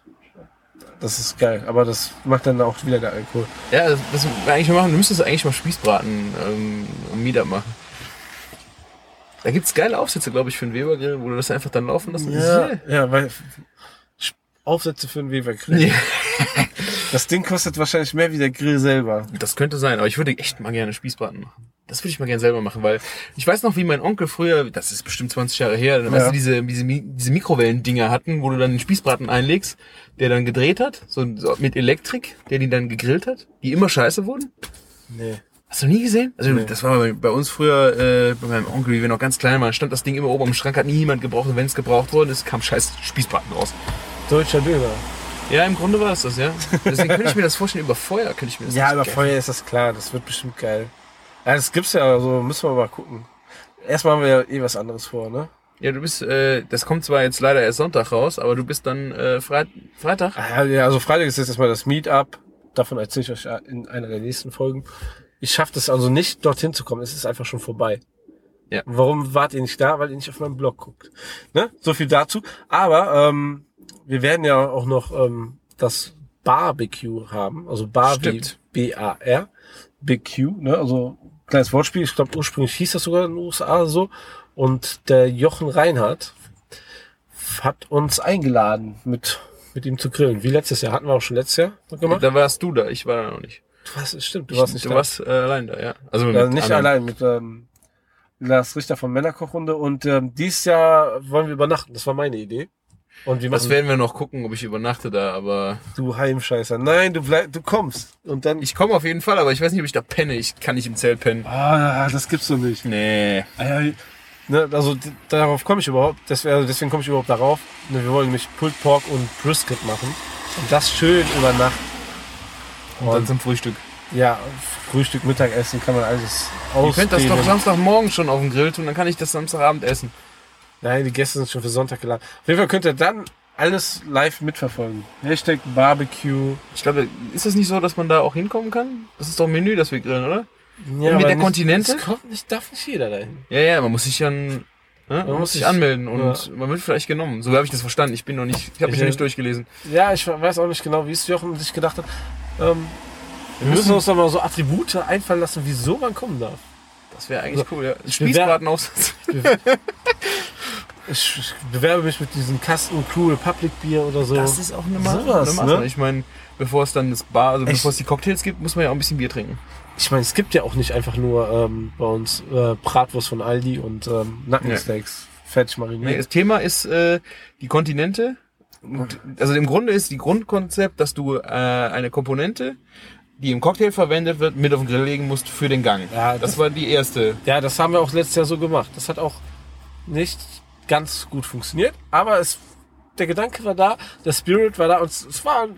Das ist geil, aber das macht dann auch wieder der Alkohol. Ja, das, das wir eigentlich mal machen. Du müsstest eigentlich mal Spießbraten ähm, am Meetup machen. Da gibt's geile Aufsätze, glaube ich, für einen Webergrill, wo du das einfach dann laufen lässt. Ja, ja, weil Aufsätze für einen Weber-Grill. Ja. [LAUGHS] Das Ding kostet wahrscheinlich mehr wie der Grill selber. Das könnte sein, aber ich würde echt mal gerne Spießbraten machen. Das würde ich mal gerne selber machen, weil ich weiß noch, wie mein Onkel früher, das ist bestimmt 20 Jahre her, dann weißt Ja. du, diese, diese, diese Mikrowellendinger hatten, wo du dann den Spießbraten einlegst, der dann gedreht hat, so, so mit Elektrik, der die dann gegrillt hat, die immer scheiße wurden. Nee. Hast du nie gesehen? Also Nee. das war bei, bei uns früher, äh, bei meinem Onkel, wie wir noch ganz klein waren, stand das Ding immer oben am Schrank, hat nie jemand gebraucht und wenn es gebraucht worden ist, kam scheiß Spießbraten raus. Deutscher Döner. Ja, im Grunde war es das, ja. Deswegen könnte ich mir das vorstellen, über Feuer könnte ich mir das Ja, über Feuer ist das klar. Das wird bestimmt geil. Ja, das gibt's ja, also müssen wir mal gucken. Erstmal haben wir ja eh was anderes vor, ne? Ja, du bist, äh, das kommt zwar jetzt leider erst Sonntag raus, aber du bist dann äh, Freit Freitag. Ah, Ja, also Freitag ist jetzt erstmal das Meetup. Davon erzähle ich euch in einer der nächsten Folgen. Ich schaffe es also nicht, dorthin zu kommen. Es ist einfach schon vorbei. Ja. Warum wart ihr nicht da? Weil ihr nicht auf meinem Blog guckt. Ne? So viel dazu. Aber ähm, wir werden ja auch noch ähm, das Barbecue haben. Also Bar wie Stimmt. B-A-R. Big Q, ne? Also kleines Wortspiel. Ich glaube, ursprünglich hieß das sogar in den USA so. Und der Jochen Reinhardt hat uns eingeladen, mit, mit ihm zu grillen. Wie letztes Jahr. Hatten wir auch schon letztes Jahr gemacht. Da warst du da, ich war da noch nicht. Du warst, stimmt, du warst nicht du da. warst äh, allein da, ja. Also mit nicht anderen. allein, mit ähm, Lars Richter von Männerkochrunde. Und ähm, dieses Jahr wollen wir übernachten. Das war meine Idee. Und wir Das machen, werden wir noch gucken, ob ich übernachte da, aber du Heimscheißer. Nein, du bleib, du kommst. Und dann, ich komme auf jeden Fall, aber ich weiß nicht, ob ich da penne. Ich kann nicht im Zelt pennen. ah, das gibt's doch nicht. Nee. Ah, ja, Ne, also darauf komme ich überhaupt, deswegen, also deswegen komme ich überhaupt darauf. Ne, wir wollen nämlich Pulled Pork und Brisket machen. Und das schön über Nacht. Und dann Und zum Frühstück. ja, Frühstück, Mittagessen kann man alles Ihr könnt das doch. Samstagmorgen schon auf dem Grill tun, dann kann ich das Samstagabend essen. Nein, die Gäste sind schon für Sonntag geladen. Auf jeden Fall könnt ihr dann alles live mitverfolgen. Hashtag Barbecue. Ich glaube, ist das nicht so, dass man da auch hinkommen kann? Das ist doch ein Menü, das wir grillen, oder? Ja, mit der Kontinente? Das kommt nicht, darf nicht jeder dahin. Ja, ja, man muss sich dann, ne? man, muss muss sich sich- anmelden und ja. man wird vielleicht genommen. So habe ich das verstanden. Ich bin noch nicht, ich habe mich Ich- noch nicht durchgelesen. Ja, ich weiß auch nicht genau, wie es Jochen sich gedacht hat. Ähm, wir müssen- müssen uns doch mal so Attribute einfallen lassen, wieso man kommen darf. Das wäre eigentlich So, cool, ja. ich Spießbratenaufsatz. [LAUGHS] Ich, ich bewerbe mich mit diesem Kasten Crew Republic Bier oder so. Das ist auch eine, Ma Sowas, eine Maßnahme. ne? Ich meine, bevor es dann das Bar, also bevor es die Cocktails gibt, muss man ja auch ein bisschen Bier trinken. Ich meine, es gibt ja auch nicht einfach nur ähm, bei uns äh, Bratwurst von Aldi und ähm, Nackensteaks fertig Nee, mariniert. das Thema ist äh, die Kontinente. Also im Grunde ist die Grundkonzept, dass du äh, eine Komponente, die im Cocktail verwendet wird, mit auf den Grill legen musst für den Gang. Ja, das, das- war die erste. Ja, das haben wir auch letztes Jahr so gemacht. Das hat auch nicht ganz gut funktioniert, aber es, der Gedanke war da, der Spirit war da und es, es war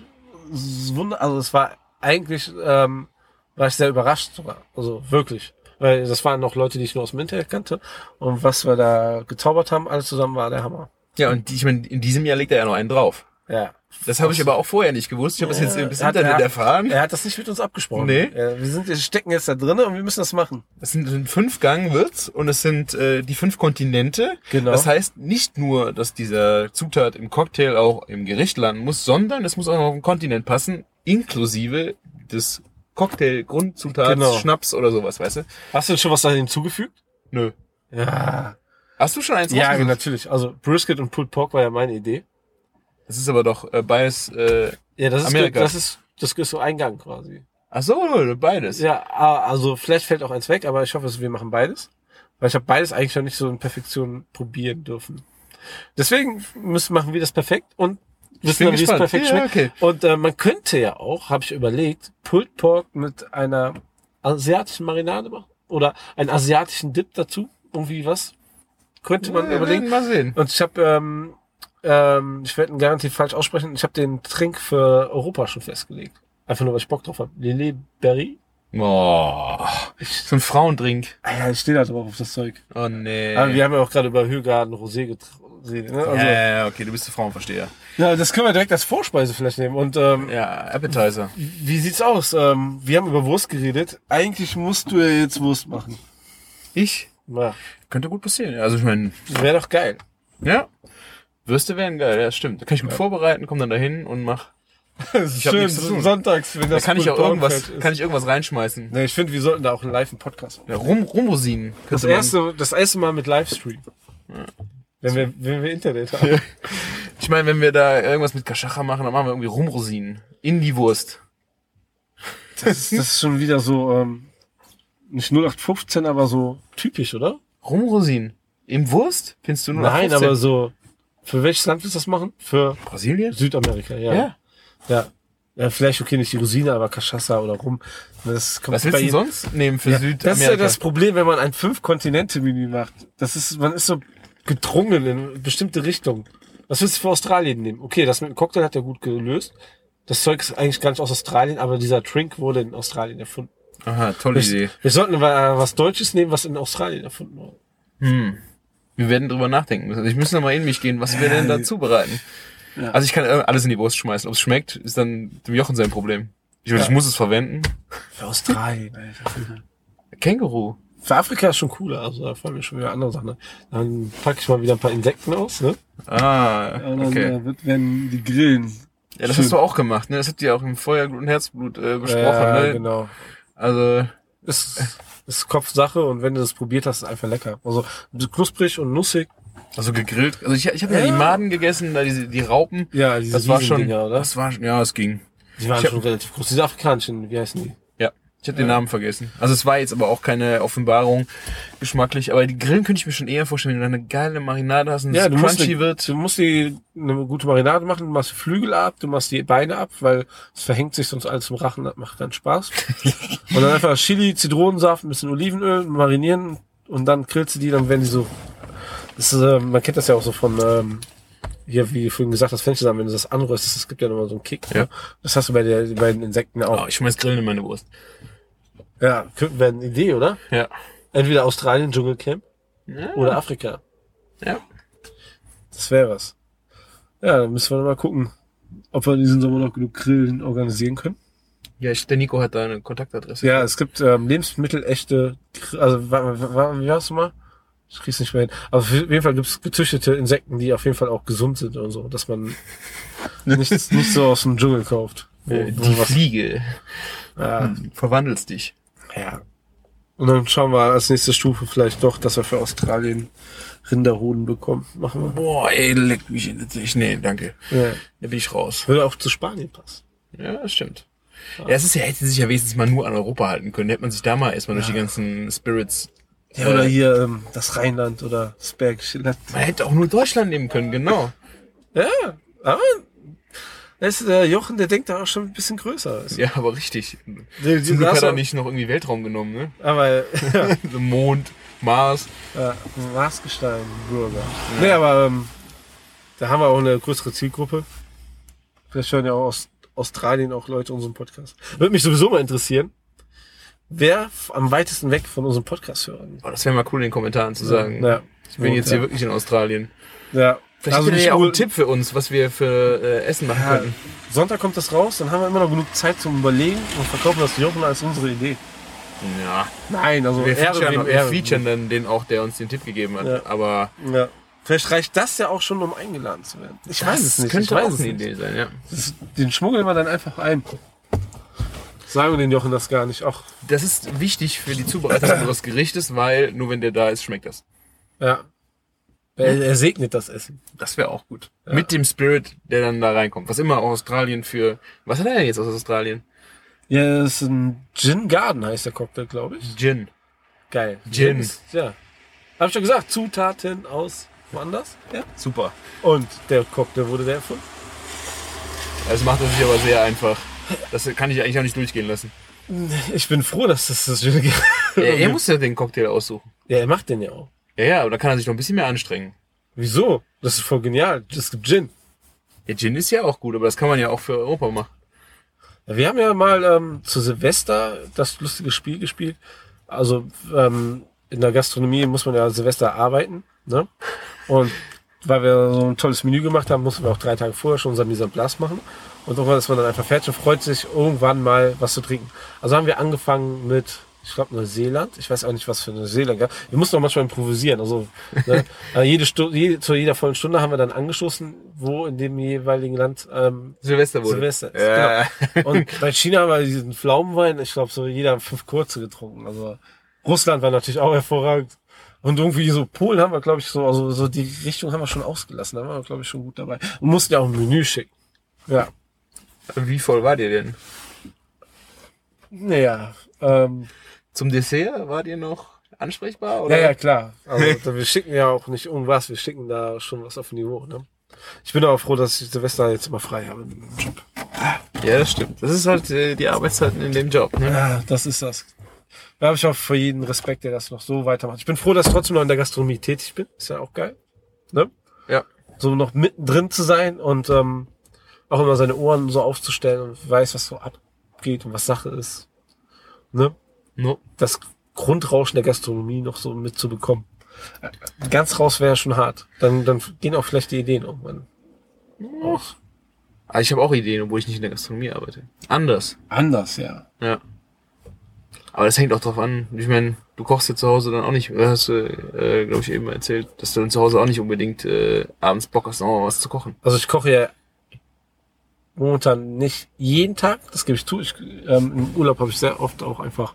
wunder, also es war eigentlich, ähm, war ich sehr überrascht sogar, also wirklich. Weil das waren noch Leute, die ich nur aus dem Internet kannte. Und was wir da gezaubert haben, alles zusammen war der Hammer. Ja, und die- ich meine, in diesem Jahr legt er ja noch einen drauf. Ja. Das habe ich aber auch vorher nicht gewusst. Ich habe es jetzt Ja, bis hat Internet er- erfahren. Er hat das nicht mit uns abgesprochen. Nee. Ja, wir sind, wir stecken jetzt da drinnen und wir müssen das machen. Es sind, sind fünf Gang wird's und es sind äh, die fünf Kontinente. Genau. Das heißt nicht nur, dass dieser Zutat im Cocktail auch im Gericht landen muss, sondern es muss auch noch auf den Kontinent passen, inklusive des Cocktail-Grundzutats, Genau. Schnaps oder sowas, weißt du? Hast du denn schon was da hinzugefügt? Nö. Ja. Hast du schon eins Ja, rausgesucht? natürlich. Also Brisket und Pulled Pork war ja meine Idee. Das ist aber doch äh, beides. Äh, Ja, das ist, Amerika. das ist, das ist so ein Gang quasi. ach so, beides. Ja, also vielleicht fällt auch eins weg, aber ich hoffe, wir machen beides. Weil ich habe beides eigentlich noch nicht so in Perfektion probieren dürfen. Deswegen müssen, machen wir das perfekt und wissen dann, wie es perfekt Ja, schmeckt. okay. Und äh, man könnte ja auch, habe ich überlegt, Pulled Pork mit einer asiatischen Marinade machen. Oder einen asiatischen Dip dazu. Irgendwie was. Könnte man Ja, überlegen. Mal sehen. Und ich habe, ähm, ähm, ich werde ihn garantiert falsch aussprechen, ich habe den Trink für Europa schon festgelegt. Einfach nur, weil ich Bock drauf habe. Lele Berry. Boah. So ein Frauendrink. Ah ja, ich stehe da drauf auf das Zeug. Oh nee. Aber wir haben ja auch gerade über Höhegarden Rosé geredet. Ne? Also, ja, ja. ja, okay, du bist der Frauenversteher. das können wir direkt als Vorspeise vielleicht nehmen. Und ähm, Ja, Appetizer. wie sieht's aus? Ähm, wir haben über Wurst geredet. Eigentlich musst du ja jetzt Wurst machen. Ich? Ja, Könnte gut passieren. Also ich meine, wäre doch geil. ja. Würste wären geil, ja, stimmt. Da kann ich gut vorbereiten, komm dann dahin und mach. [LAUGHS] Ich hab nichts zu tun. sonntags, wenn Da das kann ich auch irgendwas, ist. kann ich irgendwas reinschmeißen. Nee, ich finde, wir sollten da auch einen Live-Podcast machen. Ja, Rum, Rumrosinen. Das erste, das erste Mal mit Livestream. Wenn wir, wenn wir Internet haben. Ich meine, wenn wir da irgendwas mit Kaschacha machen, dann machen wir irgendwie Rumrosinen. In die Wurst. Das ist, das ist schon wieder so, ähm, nicht 0815, aber so typisch, oder? Rumrosinen. Im Wurst? Findest du nur nach Nein, 15? aber so, für welches Land willst du das machen? Für Brasilien? Südamerika, ja. Ja. Ja. Ja, vielleicht okay, nicht die Rosine, aber Cachaça oder Rum. Das kommt Was willst du sonst nehmen für Ja, Südamerika? das ist ja das Problem, wenn man ein Fünf-Kontinente-Menü macht. Das ist, man ist so gedrungen in bestimmte Richtungen. Was willst du für Australien nehmen? Okay, das mit dem Cocktail hat er gut gelöst. Das Zeug ist eigentlich gar nicht aus Australien, aber dieser Drink wurde in Australien erfunden. Aha, tolle Idee. Wir, wir sollten aber was Deutsches nehmen, was in Australien erfunden wurde. Hm. Wir werden drüber nachdenken müssen. Also ich muss noch mal in mich gehen, was wir denn da zubereiten. Ja. Also ich kann alles in die Wurst schmeißen. Ob es schmeckt, ist dann dem Jochen sein Problem. Ich, ich Ja. muss es verwenden. Für Australien, Alter. Känguru. Für Afrika ist schon cooler, also da fallen mir schon wieder andere Sachen. Dann packe ich mal wieder ein paar Insekten aus, ne? Ah, okay. äh, wird, werden die grillen. Ja, das schön. hast du auch gemacht, ne? Das habt ihr auch im Feuerblut und Herzblut äh, besprochen, ja, ne? genau. Also, Ist, ist Kopfsache und wenn du das probiert hast, ist einfach lecker. Also knusprig und nussig. also gegrillt. Also ich, ich habe ja. Ja. die Maden gegessen, da diese die Raupen. Ja, diese Das war schon, Riesendinger, oder? das war schon, ja, es ging. Die waren hab- schon relativ groß. Diese afrikanischen, wie heißen die? Ich habe den Namen vergessen. Also es war jetzt aber auch keine Offenbarung geschmacklich, aber die Grillen könnte ich mir schon eher vorstellen, wenn du eine geile Marinade hast und Ja, es du crunchy die, wird. du musst die eine gute Marinade machen, du machst die Flügel ab, du machst die Beine ab, weil es verhängt sich sonst alles im Rachen, das macht keinen Spaß. [LAUGHS] und dann einfach Chili, Zitronensaft, ein bisschen Olivenöl, marinieren und dann grillst du die, dann werden die so. Das ist, äh, man kennt das ja auch so von ähm, hier, wie vorhin gesagt hast, Fenchelsamen, wenn du das anröstest, das gibt ja nochmal so einen Kick. Ja. Ne? Das hast du bei, der, bei den Insekten Oh, auch. ich schmeiß Grillen in meine Wurst. Ja, könnte wäre eine Idee, oder? Ja. Entweder Australien, Dschungelcamp Ja. oder Afrika. ja. Das wäre was. Ja, dann müssen wir noch mal gucken, ob wir diesen Sommer noch genug Grillen organisieren können. Ja, ich, der Nico hat da eine Kontaktadresse. Ja, es gibt ähm, Lebensmittelechte, also wa- wa- wa- wie war's mal? Ich krieg's nicht mehr hin. Aber auf jeden Fall gibt's gezüchtete Insekten, die auf jeden Fall auch gesund sind und so, dass man [LAUGHS] nicht, nicht so aus dem Dschungel kauft. Wo, Äh, wo die was, Fliege. ja, Verwandelst dich. Ja. Und dann schauen wir als nächste Stufe vielleicht doch, dass wir für Australien Rinderhoden bekommen. Machen Boah, ey, leck mich in ich, Nee, danke. wir. Ja. Da bin ich raus. Würde auch zu Spanien passen. Ja, das stimmt. Ja, es ist ja, hätte sich ja wenigstens mal nur an Europa halten können. Hätte man sich da mal erstmal durch die ganzen Spirits. Ja, oder hier ähm, das Rheinland oder das Bergische Land. Man hätte auch nur Deutschland nehmen können, genau. Ja, aber das ist, der Jochen, der denkt da auch schon ein bisschen größer. Ja, aber richtig. Der, Zum Glück hat er nicht noch irgendwie Weltraum genommen, ne? Aber ja, [LAUGHS] Mond, Mars. ja, Marsgestein, Bürger. Nee, aber ähm, da haben wir auch eine größere Zielgruppe. Vielleicht hören ja auch aus Australien auch Leute unseren Podcast. Würde mich sowieso mal interessieren, wer am weitesten weg von unserem Podcast hören. Oh, das wäre mal cool in den Kommentaren zu sagen. Ja, Ich bin jetzt hier ja. wirklich in Australien. Ja, Vielleicht Also nicht ja auch einen Tipp für uns, was wir für äh, Essen machen Ja, könnten. Sonntag kommt das raus, dann haben wir immer noch genug Zeit zum Überlegen und verkaufen das Jochen als unsere Idee. Ja. Nein, also Wir featuren, wir featuren dann den auch, der uns den Tipp gegeben hat. Ja. Aber Ja. Vielleicht reicht das ja auch schon, um eingeladen zu werden. Ich weiß es nicht. könnte auch es eine. Idee sein, ja. Das, den schmuggeln wir dann einfach ein. Sagen wir den Jochen das gar nicht. Ach, Das ist wichtig für die Zubereitung [COUGHS] unseres Gerichtes, weil nur wenn der da ist, schmeckt das. ja. Er, er segnet das Essen. Das wäre auch gut. Mit dem Spirit, der dann da reinkommt. Was immer Australien für. Was hat er denn jetzt aus Australien? Ja, das ist ein Gin Garden heißt der Cocktail, glaube ich. Gin. Geil. Gin. Ist- Ja. Hab ich schon gesagt, Zutaten aus woanders. Ja. Super. Und der Cocktail wurde der erfunden. Das macht er sich aber sehr einfach. Das kann ich eigentlich auch nicht durchgehen lassen. Ich bin froh, dass das das Gin gibt. Er, er muss ja den Cocktail aussuchen. Ja, er macht den ja auch. Ja, ja, aber da kann er sich noch ein bisschen mehr anstrengen. Wieso? Das ist voll genial. Es gibt Gin. Der Gin ist ja auch gut, aber das kann man ja auch für Europa machen. Ja, wir haben ja mal ähm, zu Silvester das lustige Spiel gespielt. Also ähm, in der Gastronomie muss man ja Silvester arbeiten. Ne? Und weil wir so ein tolles Menü gemacht haben, mussten wir auch drei Tage vorher schon unser Mise en place machen. Und irgendwann ist man dann einfach fertig und freut sich, irgendwann mal was zu trinken. Also haben wir angefangen mit, ich glaube, Neuseeland. Ich weiß auch nicht, was für Neuseeland gab. Wir mussten auch manchmal improvisieren. Also ne? [LAUGHS] also jede Stunde, jede, zu jeder vollen Stunde haben wir dann angestoßen, wo in dem jeweiligen Land ähm, Silvester wurde. Silvester ist, Ja. genau. Und bei China haben wir diesen Pflaumenwein, ich glaube, so jeder hat fünf kurze getrunken. Also Russland war natürlich auch hervorragend. Und irgendwie so Polen haben wir, glaube ich, so, also so die Richtung haben wir schon ausgelassen. Da waren wir, glaube ich, schon gut dabei. Und mussten ja auch ein Menü schicken. Ja. Wie voll war ihr denn? Naja, ähm, Zum Dessert wart ihr noch ansprechbar? Oder? ja, ja, klar. Also [LAUGHS] wir schicken ja auch nicht irgendwas, wir schicken da schon was auf Niveau. Ne? Ich bin aber froh, dass ich Silvester jetzt immer frei habe im Job. Ja, das stimmt. Das ist halt äh, die Arbeitszeiten in dem Job. Ne? Ja, das ist das. Da habe ich auch für jeden Respekt, der das noch so weitermacht. Ich bin froh, dass ich trotzdem noch in der Gastronomie tätig bin. Ist ja auch geil. Ne? Ja. So noch mittendrin zu sein und ähm, auch immer seine Ohren so aufzustellen und weiß, was so abgeht und was Sache ist. Ne? No. Das Grundrauschen der Gastronomie noch so mitzubekommen. Ganz raus wäre schon hart. Dann, dann gehen auch vielleicht die Ideen irgendwann. Aus. Aber ich habe auch Ideen, obwohl ich nicht in der Gastronomie arbeite. Anders. Anders, ja. Ja. Aber das hängt auch drauf an. Ich meine, du kochst ja zu Hause dann auch nicht, äh, hast du, äh, glaube ich, eben erzählt, dass du dann zu Hause auch nicht unbedingt äh, abends Bock hast, noch mal was zu kochen. Also ich koche ja momentan nicht jeden Tag, das gebe ich zu. Ich, ähm, Im Urlaub habe ich sehr oft auch einfach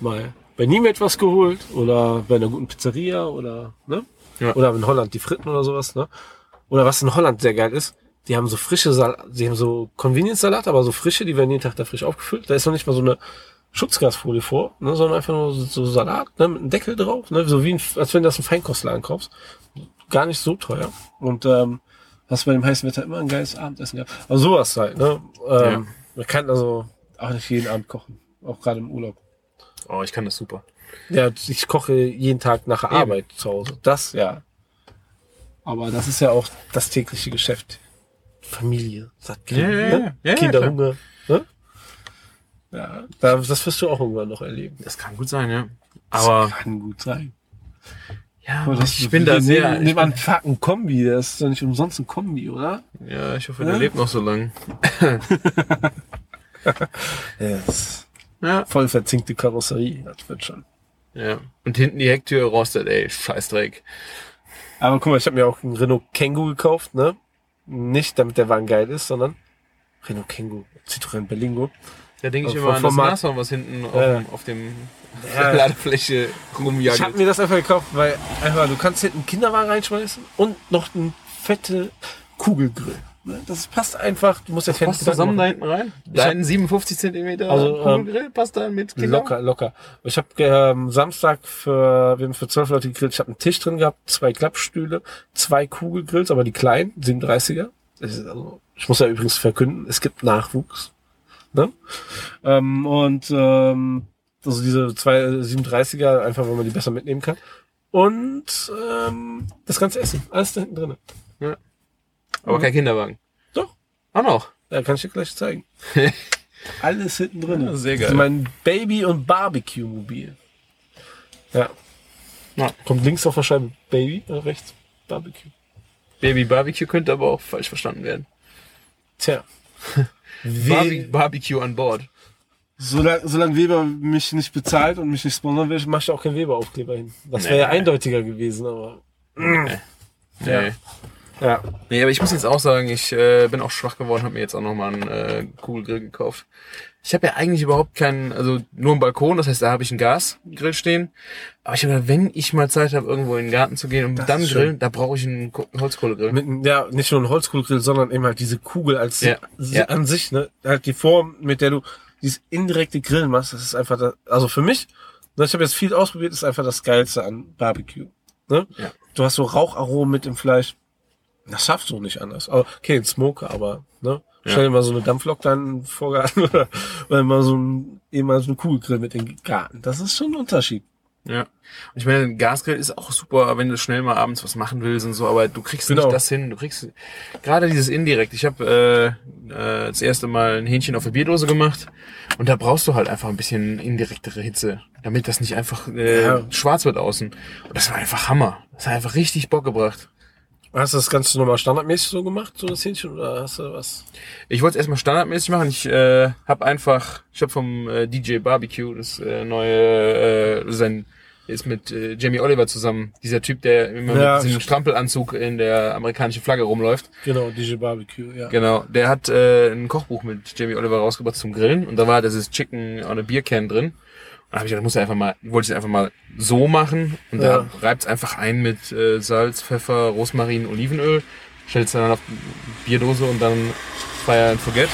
mal bei Niem etwas geholt oder bei einer guten Pizzeria oder ne? Ja. Oder in Holland die Fritten oder sowas, ne? Oder was in Holland sehr geil ist, die haben so frische Salat, die haben so Convenience-Salat, aber so frische, die werden jeden Tag da frisch aufgefüllt. Da ist noch nicht mal so eine Schutzgasfolie vor, ne, sondern einfach nur so, so Salat, ne, mit einem Deckel drauf, ne, so wie ein, als wenn du das im Feinkostladen kaufst. Gar nicht so teuer. Und ähm, hast bei dem heißen Wetter immer ein geiles Abendessen gehabt. Aber sowas halt, ne? Ähm, Man kann also auch nicht jeden Abend kochen, auch gerade im Urlaub. Oh, ich kann das super. Ja, ich koche jeden Tag nach der Eben. Arbeit zu Hause. Das ja. Aber das ist ja auch das tägliche Geschäft. Familie, satt Ja, ja, ne? ja. Ja, ja, Kinderhunger. Ne? Ja, da- das wirst du auch irgendwann noch erleben. Das kann gut sein, ja. Aber kann gut sein. Ja, Aber das, ich bin da sehr. An, fuck, ein Kombi. Das ist doch nicht umsonst ein Kombi, oder? Ja, ich hoffe, Ja? der lebt noch so lang. [LAUGHS] Ist Ja. voll verzinkte Karosserie. Das wird schon. Ja. Und hinten die Hecktür rostet, ey, Scheißdreck. Aber guck mal, ich habe mir auch einen Renault Kangoo gekauft, ne? Nicht, damit der Wagen geil ist, sondern Renault Kangoo, Citroën Berlingo. Da denke ich immer an das. Nashorn, was hinten auf, auf dem Ja. [LAUGHS] Ladefläche Ich habe mir das einfach gekauft, weil einfach du kannst hinten einen Kinderwagen reinschmeißen und noch eine fette Kugelgrill. ne? Das passt einfach. Du musst ja Passt Gedanken zusammen da hinten rein? Dein 57 Zentimeter Also, ähm, Kugelgrill passt da mit Kindern? Locker, locker. Ich habe ähm, Samstag für wir haben für zwölf Leute gegrillt. Ich habe einen Tisch drin gehabt, zwei Klappstühle, zwei Kugelgrills, aber die kleinen, 37er. Das ist also, ich muss ja übrigens verkünden, es gibt Nachwuchs. Ne? Ähm, und ähm, also diese zwei 37er, einfach weil man die besser mitnehmen kann. Und ähm, das ganze Essen, alles da hinten drin. Aber kein Kinderwagen. Doch, Auch noch. ja, kann ich dir gleich zeigen. [LAUGHS] alles hinten drin. Ja, sehr Das geil. ist mein Baby- und Barbecue-Mobil. Ja. Ja. Kommt links auf der Scheibe Baby, äh, rechts Barbecue. Baby Barbecue könnte aber auch falsch verstanden werden. Tja. [LAUGHS] Barbe Barbecue an Bord. Solange, solange Weber mich nicht bezahlt und mich nicht sponsern will, mach ich auch keinen Weber-Aufkleber hin. Das wäre Nee. ja eindeutiger gewesen, aber. Nee. Ja. Ja. Nee, aber ich muss jetzt auch sagen, ich äh, bin auch schwach geworden, habe mir jetzt auch nochmal einen äh, Kugelgrill gekauft. Ich habe ja eigentlich überhaupt keinen, also nur einen Balkon, das heißt, da habe ich einen Gasgrill stehen. Aber ich habe wenn ich mal Zeit habe, irgendwo in den Garten zu gehen und Das dann grillen, schön. da brauche ich einen Ko- Holzkohlegrill. Mit, ja, nicht nur ein Holzkohlegrill, sondern eben halt diese Kugel als Ja. an sich, ne? Halt die Form, mit der du dieses indirekte Grillen machst, das ist einfach, das, also für mich, ne, ich habe jetzt viel ausprobiert, ist einfach das Geilste an Barbecue. Ne? Ja. Du hast so Raucharomen mit im Fleisch. Das schaffst du nicht anders. Aber, okay, ein Smoker, aber, ne? Ja. Stell dir mal so eine Dampflok da in den Vorgarten [LAUGHS] oder, oder mal so ein, eben mal so einen Kugelgrill mit in den Garten. Das ist schon ein Unterschied. Ja. Und ich meine, ein Gasgrill ist auch super, wenn du schnell mal abends was machen willst und so, aber du kriegst Genau. nicht das hin. Du kriegst gerade dieses indirekt. Ich habe äh, äh, das erste Mal ein Hähnchen auf der Bierdose gemacht und da brauchst du halt einfach ein bisschen indirektere Hitze, damit das nicht einfach äh, Ja. schwarz wird außen. Und das war einfach Hammer. Das hat einfach richtig Bock gebracht. Hast du das Ganze nochmal standardmäßig so gemacht, so das Hähnchen, oder hast du was? Ich wollte es erstmal standardmäßig machen. Ich äh, habe einfach, ich habe vom äh, DJ Barbecue das äh, neue, äh, sein ist mit äh, Jamie Oliver zusammen. Dieser Typ, der immer Ja. mit diesem Strampelanzug in der amerikanischen Flagge rumläuft. Genau, DJ Barbecue, ja. Genau. Der hat äh, ein Kochbuch mit Jamie Oliver rausgebracht zum Grillen und da war dieses Chicken on a Beer Can drin. Habe ich gedacht, muss er einfach mal, wollte ich es einfach mal so machen und Ja. da reibt einfach ein mit äh, Salz, Pfeffer, Rosmarin, Olivenöl, stellst dann auf die Bierdose und dann fire and forget.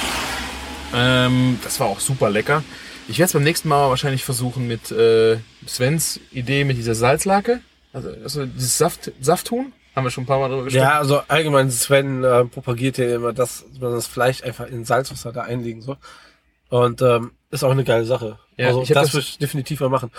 Ähm, das war auch super lecker. Ich werde es beim nächsten Mal wahrscheinlich versuchen mit äh, Svens Idee mit dieser Salzlake. Also, also dieses Saft, Safthuhn. Haben wir schon ein paar Mal drüber gesprochen. Ja, also allgemein Sven äh, propagiert ja immer, dass man das Fleisch einfach in Salzwasser da einlegen soll. Und ähm, ist auch eine geile Sache. Ja, also das, das- würde ich definitiv mal machen.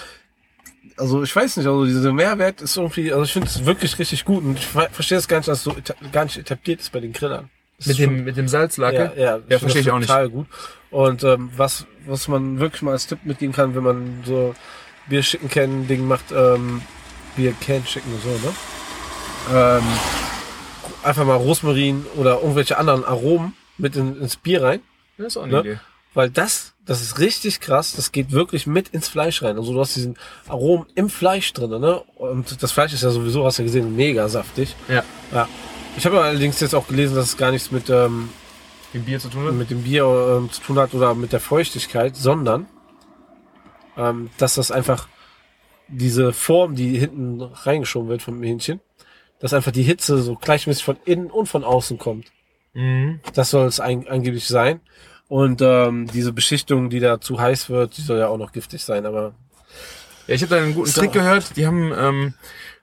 Also ich weiß nicht, also dieser Mehrwert ist irgendwie, also ich finde es wirklich richtig gut und ich ver verstehe es gar nicht, dass es so gar nicht etabliert ist bei den Grillern. Das Mit dem, mit dem Salzlake. Ja, ja, Ja, verstehe ich auch nicht. Total gut. Und ähm, was, was man wirklich mal als Tipp mitgeben kann, wenn man so Bier schicken can Ding macht, ähm, Bier can schicken so, ne? Ähm, einfach mal Rosmarin oder irgendwelche anderen Aromen mit in, ins Bier rein, Das ist auch eine Ne? Idee. weil das, das ist richtig krass, das geht wirklich mit ins Fleisch rein. Also du hast diesen Aromen im Fleisch drin, ne? Und das Fleisch ist ja sowieso, hast du ja gesehen, mega saftig. Ja. Ja. Ich habe allerdings jetzt auch gelesen, dass es gar nichts mit ähm, Mit Bier zu tun hat? mit dem Bier ähm, zu tun hat oder mit der Feuchtigkeit, sondern ähm, dass das einfach diese Form, die hinten reingeschoben wird vom Hähnchen, dass einfach die Hitze so gleichmäßig von innen und von außen kommt. Mhm. Das soll es angeblich sein. Und ähm, diese Beschichtung, die da zu heiß wird, die soll ja auch noch giftig sein, aber Ja, ich habe da einen guten. Trick gehört. Die haben, ähm,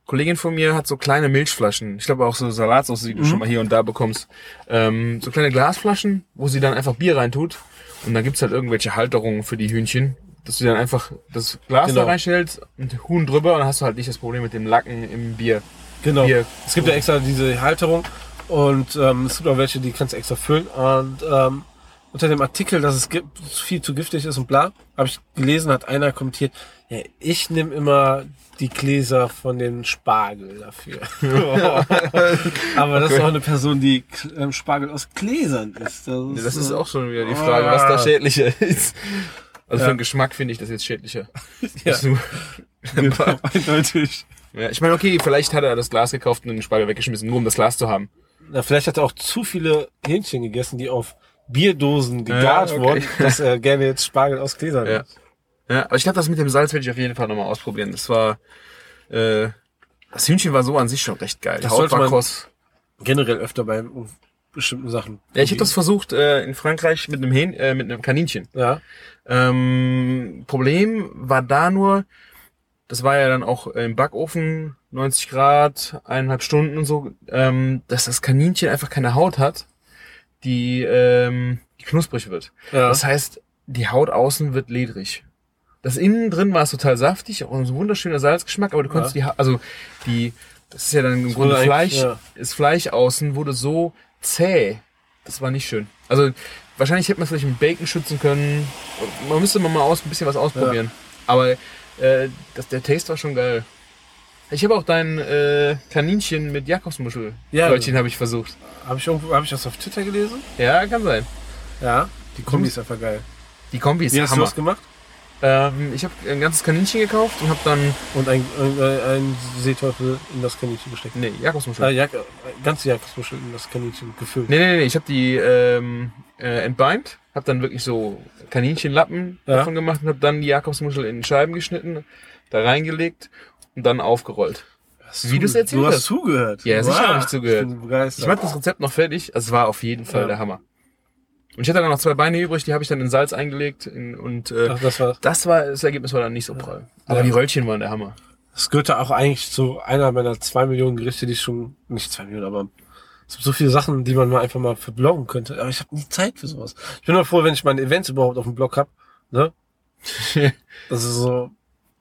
Kollegin von mir hat so kleine Milchflaschen. Ich glaube auch so Salatsauce, die du schon mal hier und da bekommst. Ähm, so kleine Glasflaschen, wo sie dann einfach Bier reintut. Und dann gibt's halt irgendwelche Halterungen für die Hühnchen. Dass du dann einfach das Glas Genau. da reinstellst und Huhn drüber und dann hast du halt nicht das Problem mit dem Lacken im Bier. genau. Bier. Es gibt ja extra diese Halterung und ähm, es gibt auch welche, die kannst du extra füllen. Und ähm, unter dem Artikel, dass es gibt, viel zu giftig ist und bla, habe ich gelesen, hat einer kommentiert, ja, ich nehme immer die Gläser von den Spargel dafür. [LAUGHS] Aber das ist Okay. auch eine Person, die ähm, Spargel aus Gläsern isst. Das, Das ist auch schon wieder die Frage, was da Ah. schädlicher ist. Also für Ja. den Geschmack finde ich das jetzt schädlicher. [LAUGHS] Ja. Genau, [LAUGHS] eindeutig. ja, ich meine, okay, vielleicht hat er das Glas gekauft und den Spargel weggeschmissen, nur um das Glas zu haben. Na, vielleicht hat er auch zu viele Hähnchen gegessen, die auf Bierdosen Ja, gegart okay. wurden, dass er [LAUGHS] gerne jetzt Spargel aus Gläsern Ja. Ja, aber ich glaube, das mit dem Salz werde ich auf jeden Fall nochmal ausprobieren. Das war, äh, das Hühnchen war so an sich schon recht geil. Das Haut sollte war man- kross. Generell öfter bei bestimmten Sachen. Ja, ich habe das versucht äh, in Frankreich mit einem Hähn, äh, mit einem Kaninchen. Ja. Ähm, Problem war da nur, das war ja dann auch im Backofen 90 Grad, eineinhalb Stunden und so, ähm, dass das Kaninchen einfach keine Haut hat, die, ähm, die knusprig wird. Ja. Das heißt, die Haut außen wird ledrig. Das innen drin war es total saftig, auch ein wunderschöner Salzgeschmack, aber du konntest die, Ha- also die, das ist ja dann im Grunde Fleisch, ja. das Fleisch außen wurde so zäh. Das war nicht schön. Also wahrscheinlich hätte man es vielleicht mit Bacon schützen können. Man müsste mal aus, ein bisschen was ausprobieren. Aber äh, das, der Taste war schon geil. Ich habe auch dein äh, Kaninchen mit Jakobsmuschel. Ja. Brötchen habe ich versucht. Habe ich, irgendwo- hab ich das auf Twitter gelesen? Ja, kann sein. Ja. Die Kombi ist einfach geil. Die Kombi ist Wie hast du Hammer. das gemacht? Ähm, ich habe ein ganzes Kaninchen gekauft und habe dann Und ein, ein, ein Seeteufel in das Kaninchen gesteckt. nee Jakobsmuschel. Ah, Jak ganze Jakobsmuschel in das Kaninchen gefüllt. Nee, nee, nee, ich habe die ähm, äh, entbeint, habe dann wirklich so Kaninchenlappen Ja. davon gemacht und habe dann die Jakobsmuschel in Scheiben geschnitten, da reingelegt und dann aufgerollt. Hast wie du- du's erzählt Du hast hast. zugehört. Ja, sicher hab ich zugehört. Ich bin begeistert. Ich mache das Rezept noch fertig, also es war auf jeden Fall Ja. der Hammer. Und ich hatte dann noch zwei Beine übrig, die habe ich dann in Salz eingelegt in, und äh, Ach, das war. das war das Ergebnis war dann nicht so prall. Aber Ja. die Röllchen waren der Hammer. Das gehörte auch eigentlich zu einer meiner zwei Millionen Gerichte, die ich schon, nicht zwei Millionen, aber es gibt so viele Sachen, die man mal einfach mal verbloggen könnte. Aber ich habe nie Zeit für sowas. Ich bin nur froh, wenn ich meine Events überhaupt auf dem Blog hab. Ne? [LAUGHS] Das ist so,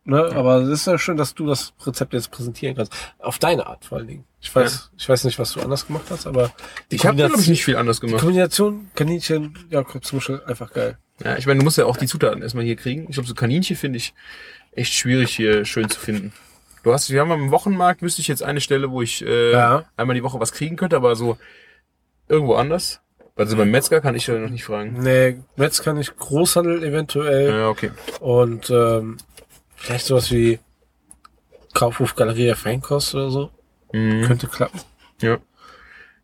ne? Aber es ist ja schön, dass du das Rezept jetzt präsentieren kannst. Auf deine Art vor allen Dingen. Ich weiß, ich weiß nicht, was du anders gemacht hast, aber die ich habe glaube ich [LAUGHS] nicht viel anders Die gemacht. Kombination Kaninchen, Jakobsmuschel, einfach geil. Ja, ich meine, du musst ja auch die Zutaten erstmal hier kriegen. Ich glaube, so Kaninchen finde ich echt schwierig hier schön zu finden. Du hast, wir haben am Wochenmarkt, wüsste ich jetzt eine Stelle, wo ich äh, Ja. einmal die Woche was kriegen könnte, aber so irgendwo anders. Also beim Metzger kann ich ja noch nicht fragen. Nee, Metz kann ich Großhandel eventuell Ja, okay. und ähm, vielleicht sowas wie Kaufhof Galeria Feinkost oder so. Mhm. Könnte klappen. Ja.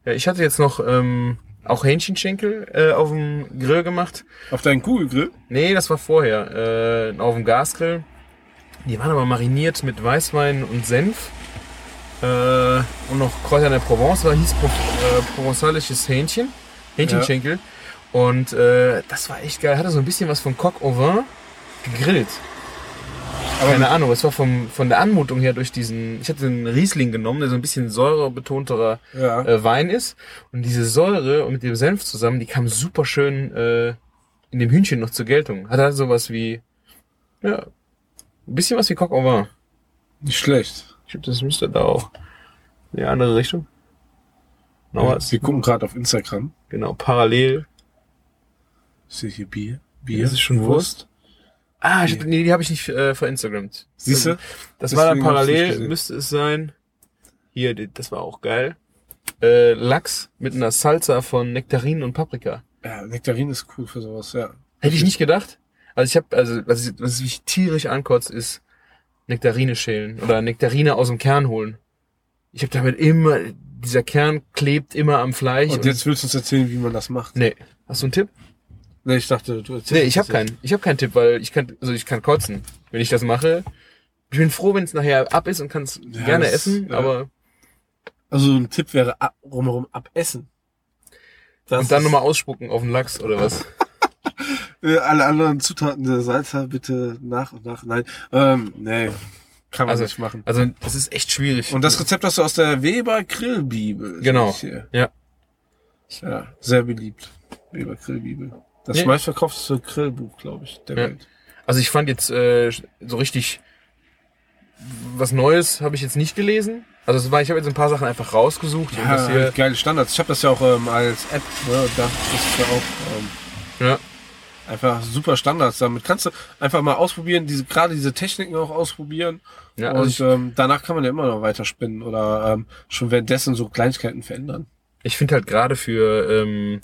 ja. Ich hatte jetzt noch ähm, auch Hähnchenschenkel äh, auf dem Grill gemacht. Auf deinen Kugelgrill? Nee, das war vorher. Äh, auf dem Gasgrill. Die waren aber mariniert mit Weißwein und Senf. Äh, und noch Kräuter der Provence. Da hieß Pro äh, provenzalisches Hähnchen. Hähnchenschenkel. Und äh, das war echt geil. Hatte so ein bisschen was von Coq au vin gegrillt. Keine Ahnung, es war vom, von der Anmutung her durch diesen, ich hatte einen Riesling genommen, der so ein bisschen säurebetonterer Ja. äh, Wein ist. Und diese Säure und mit dem Senf zusammen, die kam super schön äh, in dem Hühnchen noch zur Geltung. Hat halt sowas wie, ja, ein bisschen was wie Coq au vin. Nicht schlecht. Ich glaube, das müsste da auch in die andere Richtung. Noch was? Wir gucken gerade auf Instagram. Genau, parallel. Ich sehe hier Bier. Bier. Das ist schon Wurst. Ah, ich, nee, die habe ich nicht äh, verinstagrammt. Siehst du? Das war dann parallel, müsste es sein. Hier, das war auch geil. Äh, Lachs mit einer Salsa von Nektarinen und Paprika. Ja, Nektarin ist cool für sowas, ja. Hätte ich nicht gedacht. Also ich habe, also was, ich, was mich tierisch ankotzt, ist Nektarine schälen oder Nektarine aus dem Kern holen. Ich habe damit immer, dieser Kern klebt immer am Fleisch. Und jetzt willst du uns erzählen, wie man das macht. nee, hast du einen Tipp? Nee, ich dachte, du erzählst Nee, ich habe keinen. Ich habe keinen Tipp, weil ich kann, also ich kann kotzen, wenn ich das mache. Ich bin froh, wenn es nachher ab ist und kann es Ja, gerne das- essen, ja. aber. Also ein Tipp wäre ab, rumherum abessen. Das und dann nochmal ausspucken auf den Lachs oder was? [LAUGHS] Alle anderen Zutaten der Salsa bitte nach und nach. Nein, ähm, nee, kann man Also- nicht machen. Also das ist echt schwierig. Und das Rezept hast du aus der Weber Grillbibel. Genau. Ja. Ja, sehr beliebt. Weber Grillbibel. Das Ja. meistverkaufteste Grillbuch, glaube ich, der Ja. Welt. Also ich fand jetzt äh, so richtig was Neues habe ich jetzt nicht gelesen. Also war, ich habe jetzt ein paar Sachen einfach rausgesucht. und Ja, hier, geile Standards. Ich habe das ja auch ähm, als App, ne, und da ist ja auch ähm, ja, einfach super Standards. Damit kannst du einfach mal ausprobieren, diese gerade diese Techniken auch ausprobieren. ja und also ich, ähm, danach kann man ja immer noch weiter spinnen oder ähm, schon währenddessen so Kleinigkeiten verändern. ich finde halt gerade für ähm,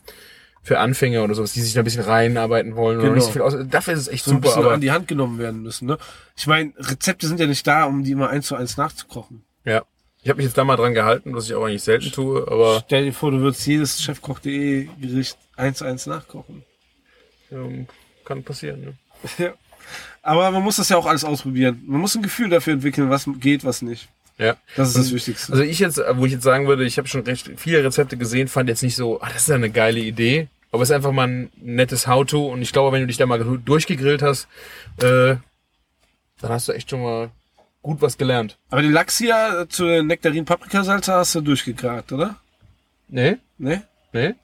für Anfänger oder sowas, die sich da ein bisschen reinarbeiten wollen oder Genau. nicht so viel aus, dafür ist es echt So super. Aber an die Hand genommen werden müssen. Ne? Ich meine, Rezepte sind ja nicht da, um die immer eins zu eins nachzukochen. ja, ich habe mich jetzt da mal dran gehalten, was ich auch eigentlich selten tue. Aber Stell dir vor, du würdest jedes chefkoch.de Gericht eins zu eins nachkochen. ähm, kann passieren. Ne? [LAUGHS] Ja. Aber man muss das ja auch alles ausprobieren. Man muss ein Gefühl dafür entwickeln, was geht, was nicht. Ja. Das ist das Wichtigste. Also ich jetzt, wo ich jetzt sagen würde, ich habe schon recht viele Rezepte gesehen, fand jetzt nicht so, ah, das ist ja eine geile Idee. Aber es ist einfach mal ein nettes How-To und ich glaube, wenn du dich da mal durchgegrillt hast, äh, dann hast du echt schon mal gut was gelernt. Aber den Lachs hier zu der Nektarin-Paprikasalze hast du durchgegragt, oder? Nee? Ne? Nee?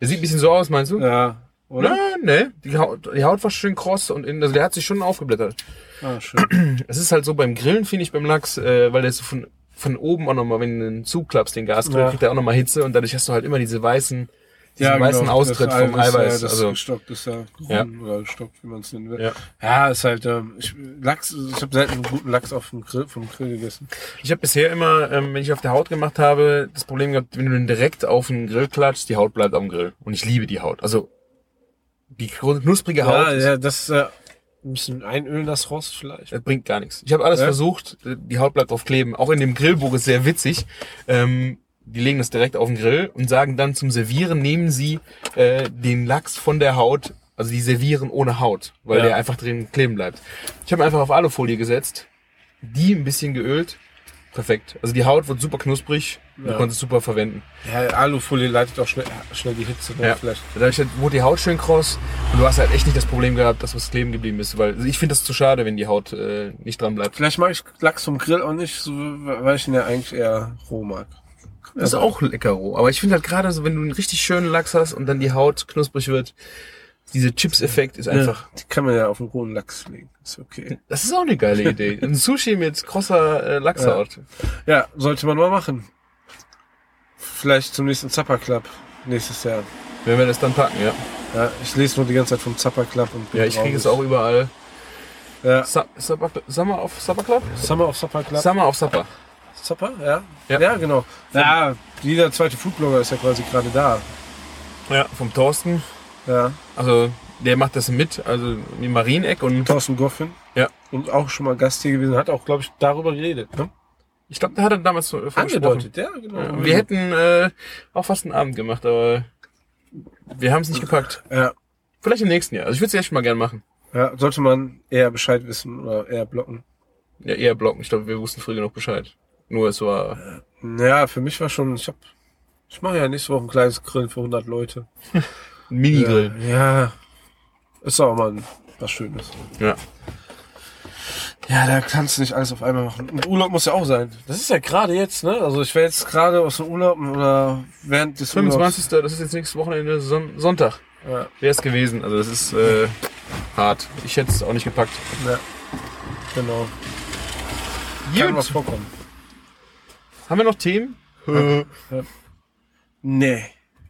Der sieht ein bisschen so aus, meinst du? Ja. Oder? Nee, nee. Die Haut, die Haut war schön kross und in, also der hat sich schon aufgeblättert. Ah, schön. [CLEARS THROAT] Es ist halt so beim Grillen, finde ich, beim Lachs, äh, weil der ist so von, von oben auch nochmal, wenn du ihn zuklappst, den Gasgrill, Ja. kriegt er auch nochmal Hitze und dadurch hast du halt immer diese weißen diesen weißen Austritt das vom Eiweiß, Eiweiß. Ja, das also, gestockt ist ja Ja. grün oder gestockt, wie man es nennen will. Ja. Ja. ist halt ähm, ich, Lachs. Ich habe selten einen guten Lachs auf dem Grill vom Grill gegessen. ich habe bisher immer, ähm, wenn ich auf der Haut gemacht habe, das Problem gehabt, wenn du den direkt auf den Grill klatschst, die Haut bleibt am Grill. Und ich liebe die Haut. Also die knusprige Haut, Ja, ist- ja, das äh, ein bisschen einölen das Rost vielleicht. das bringt gar nichts. Ich habe alles Ja? versucht, die Haut bleibt drauf kleben. Auch in dem Grillbuch ist sehr witzig. Ähm, die legen das direkt auf den Grill und sagen dann zum Servieren, nehmen sie äh, den Lachs von der Haut, also die servieren ohne Haut, weil Ja. der einfach drin kleben bleibt. Ich habe einfach auf Alufolie gesetzt, die ein bisschen geölt. Perfekt. Also die Haut wird super knusprig, du Ja. konntest es super verwenden. Ja, Alufolie leitet auch schnell, schnell die Hitze. Ne? Ja. Vielleicht. Dadurch hat- wurde die Haut schön kross und du hast halt echt nicht das Problem gehabt, dass was kleben geblieben ist, weil also ich finde das zu schade, wenn die Haut äh, nicht dran bleibt. Vielleicht mag ich Lachs vom Grill auch nicht, so, weil ich ihn ja eigentlich eher roh mag. Das ist auch lecker roh. Aber ich finde halt gerade so, wenn du einen richtig schönen Lachs hast und dann die Haut knusprig wird, dieser Chips-Effekt ist einfach. Ja, die kann man ja auf den rohen Lachs legen. Ist okay. Das ist auch eine geile Idee. [LAUGHS] Ein Sushi mit krosser äh, Lachshaut. Ja, sollte man mal machen. Vielleicht zum nächsten Zapper Club nächstes Jahr. Wenn wir das dann packen, ja. Ja, ich lese nur die ganze Zeit vom Zapper Club und bin Ja, ich kriege es auch überall. Ja. Sa Supper, Summer auf Supper Club? Summer of Supper Club. Summer auf Supper. Zapper, ja? Ja. ja. genau. Ja, jeder zweite Foodblogger ist ja quasi gerade da. Ja. Vom Thorsten. Ja. Also, der macht das mit. Also, wie Marieneck und Thorsten Goffin. Ja. Und auch schon mal Gast hier gewesen. Hat auch, glaube ich, darüber geredet. Ne? ich glaube, der hat er damals so von gesprochen. Angedeutet, ja, genau. Ja, wir hätten äh, auch fast einen Abend gemacht, aber wir haben es nicht gepackt. Ja. Vielleicht im nächsten Jahr. Also ich würde es echt mal gern machen. ja, sollte man eher Bescheid wissen oder eher blocken. Ja, eher blocken. Ich glaube, wir wussten früh genug Bescheid. Nur es war. Ja, für mich war schon, ich hab, ich mache ja nächste Woche ein kleines Grillen für 100 Leute. [LAUGHS] Ein Minigrill. Ja, ja. Ist auch mal was Schönes. Ja. Ja, da kannst du nicht alles auf einmal machen. Und Urlaub muss ja auch sein. Das ist ja gerade jetzt, ne? Also ich wäre jetzt gerade aus dem Urlaub oder während des 25. Das ist jetzt nächstes Wochenende Son Sonntag. Urlaubs. Wäre es gewesen. Also das ist äh, hart. Ich hätte es auch nicht gepackt. Ja, ja. Genau. Kann was vorkommen. Haben wir noch Themen? Nee,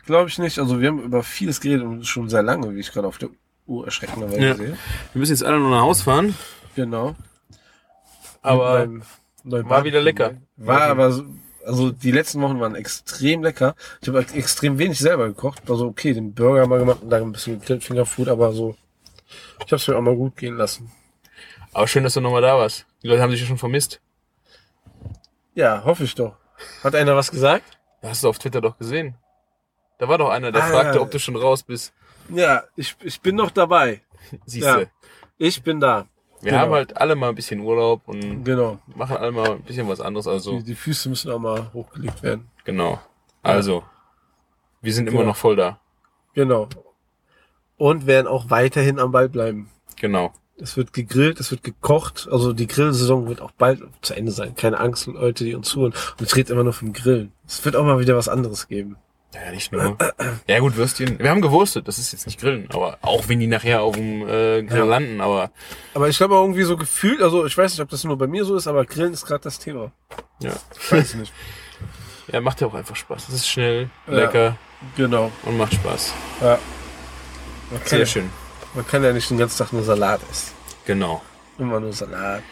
glaube ich nicht. Also wir haben über vieles geredet und schon sehr lange, wie ich gerade auf der Uhr erschreckenderweise Ja. sehe. Wir müssen jetzt alle nur nach Haus fahren. Genau. Aber neuen war wieder lecker. War aber so, also die letzten Wochen waren extrem lecker. Ich habe extrem wenig selber gekocht. Also okay, den Burger mal gemacht und dann ein bisschen gegrillt Fingerfood, aber so. Ich habe es mir auch mal gut gehen lassen. Aber schön, dass du nochmal da warst. Die Leute haben dich ja schon vermisst. Ja, hoffe ich doch. Hat einer was gesagt? Hast du auf Twitter doch gesehen. Da war doch einer, der Ah, fragte, ja. ob du schon raus bist. Ja, ich, ich bin noch dabei. [LAUGHS] Siehst Ja. du. Ich bin da. Wir Genau. haben halt alle mal ein bisschen Urlaub und Genau. machen alle mal ein bisschen was anderes. Also, Die, die Füße müssen auch mal hochgelegt werden. genau. Also, wir sind immer Genau. noch voll da. Genau. Und werden auch weiterhin am Ball bleiben. Genau. Es wird gegrillt, es wird gekocht. Also die Grillsaison wird auch bald zu Ende sein. Keine Angst, Leute, die uns zuhören. Und ich rede immer nur vom Grillen. Es wird auch mal wieder was anderes geben. Ja, nicht nur. Ja gut, Würstchen. Wir haben gewurstet, das ist jetzt nicht Grillen, aber auch wenn die nachher auf dem äh, Grill Ja. landen, aber Aber ich glaube irgendwie so gefühlt, also ich weiß nicht, ob das nur bei mir so ist, aber Grillen ist gerade das Thema. ja. Ich weiß nicht. [LAUGHS] Ja, macht ja auch einfach Spaß. Es ist schnell, Ja. lecker genau. und macht Spaß. Ja. Kann, Sehr schön. Man kann ja nicht den ganzen Tag nur Salat essen. Genau. Immer nur Salat.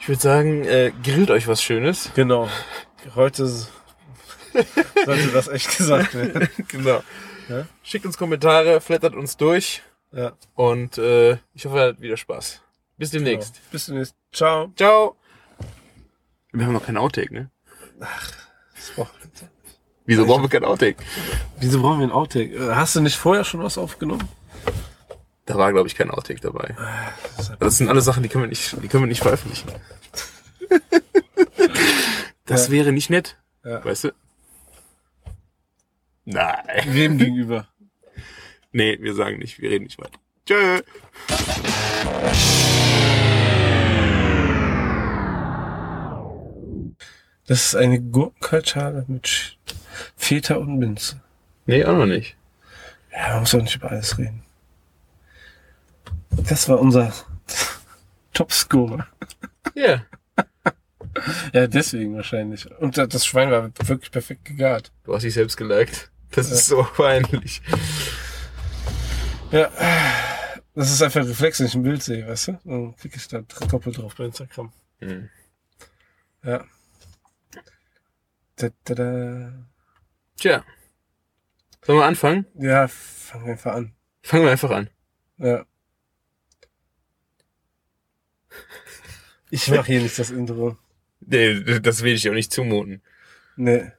Ich würde sagen, äh, grillt euch was Schönes. Genau. Heute [LAUGHS] sollte das echt gesagt werden. [LAUGHS] genau. Ja? Schickt uns Kommentare, flattert uns durch Ja. und äh, ich hoffe, ihr hattet wieder Spaß. Bis demnächst. Genau. Bis demnächst. Ciao. Ciao. Wir haben noch kein Outtake, ne? Das Wochenende. Wieso brauchen wir kein Outtake? Wieso brauchen wir ein Outtake? Äh, Hast du nicht vorher schon was aufgenommen? Da war, glaube ich, kein Outtake dabei. Das sind alle Sachen, die können wir nicht, die können wir nicht veröffentlichen. [LAUGHS] Das Ja. wäre nicht nett. Ja. Weißt du? Nein. Wem gegenüber? [LAUGHS] Nee, wir sagen nicht, wir reden nicht weiter. Tschö. Das ist eine Gurkenkaltschale mit Feta und Minze. Nee, auch noch nicht. Ja, man muss auch nicht über alles reden. Das war unser Topscorer. Ja. Ja, deswegen wahrscheinlich. Und das Schwein war wirklich perfekt gegart. Du hast dich selbst geliked. Das ist so peinlich. Ja. Das ist einfach ein Reflex, wenn ich ein Bild sehe, weißt du? Dann klicke ich da doppelt drauf bei Instagram. Hm. Ja. Da, da, da. Tja. Sollen wir anfangen? Ja, fangen wir einfach an. Fangen wir einfach an. Ja. Ich mache hier nicht das Intro. Nee, das will ich auch nicht zumuten. Nee.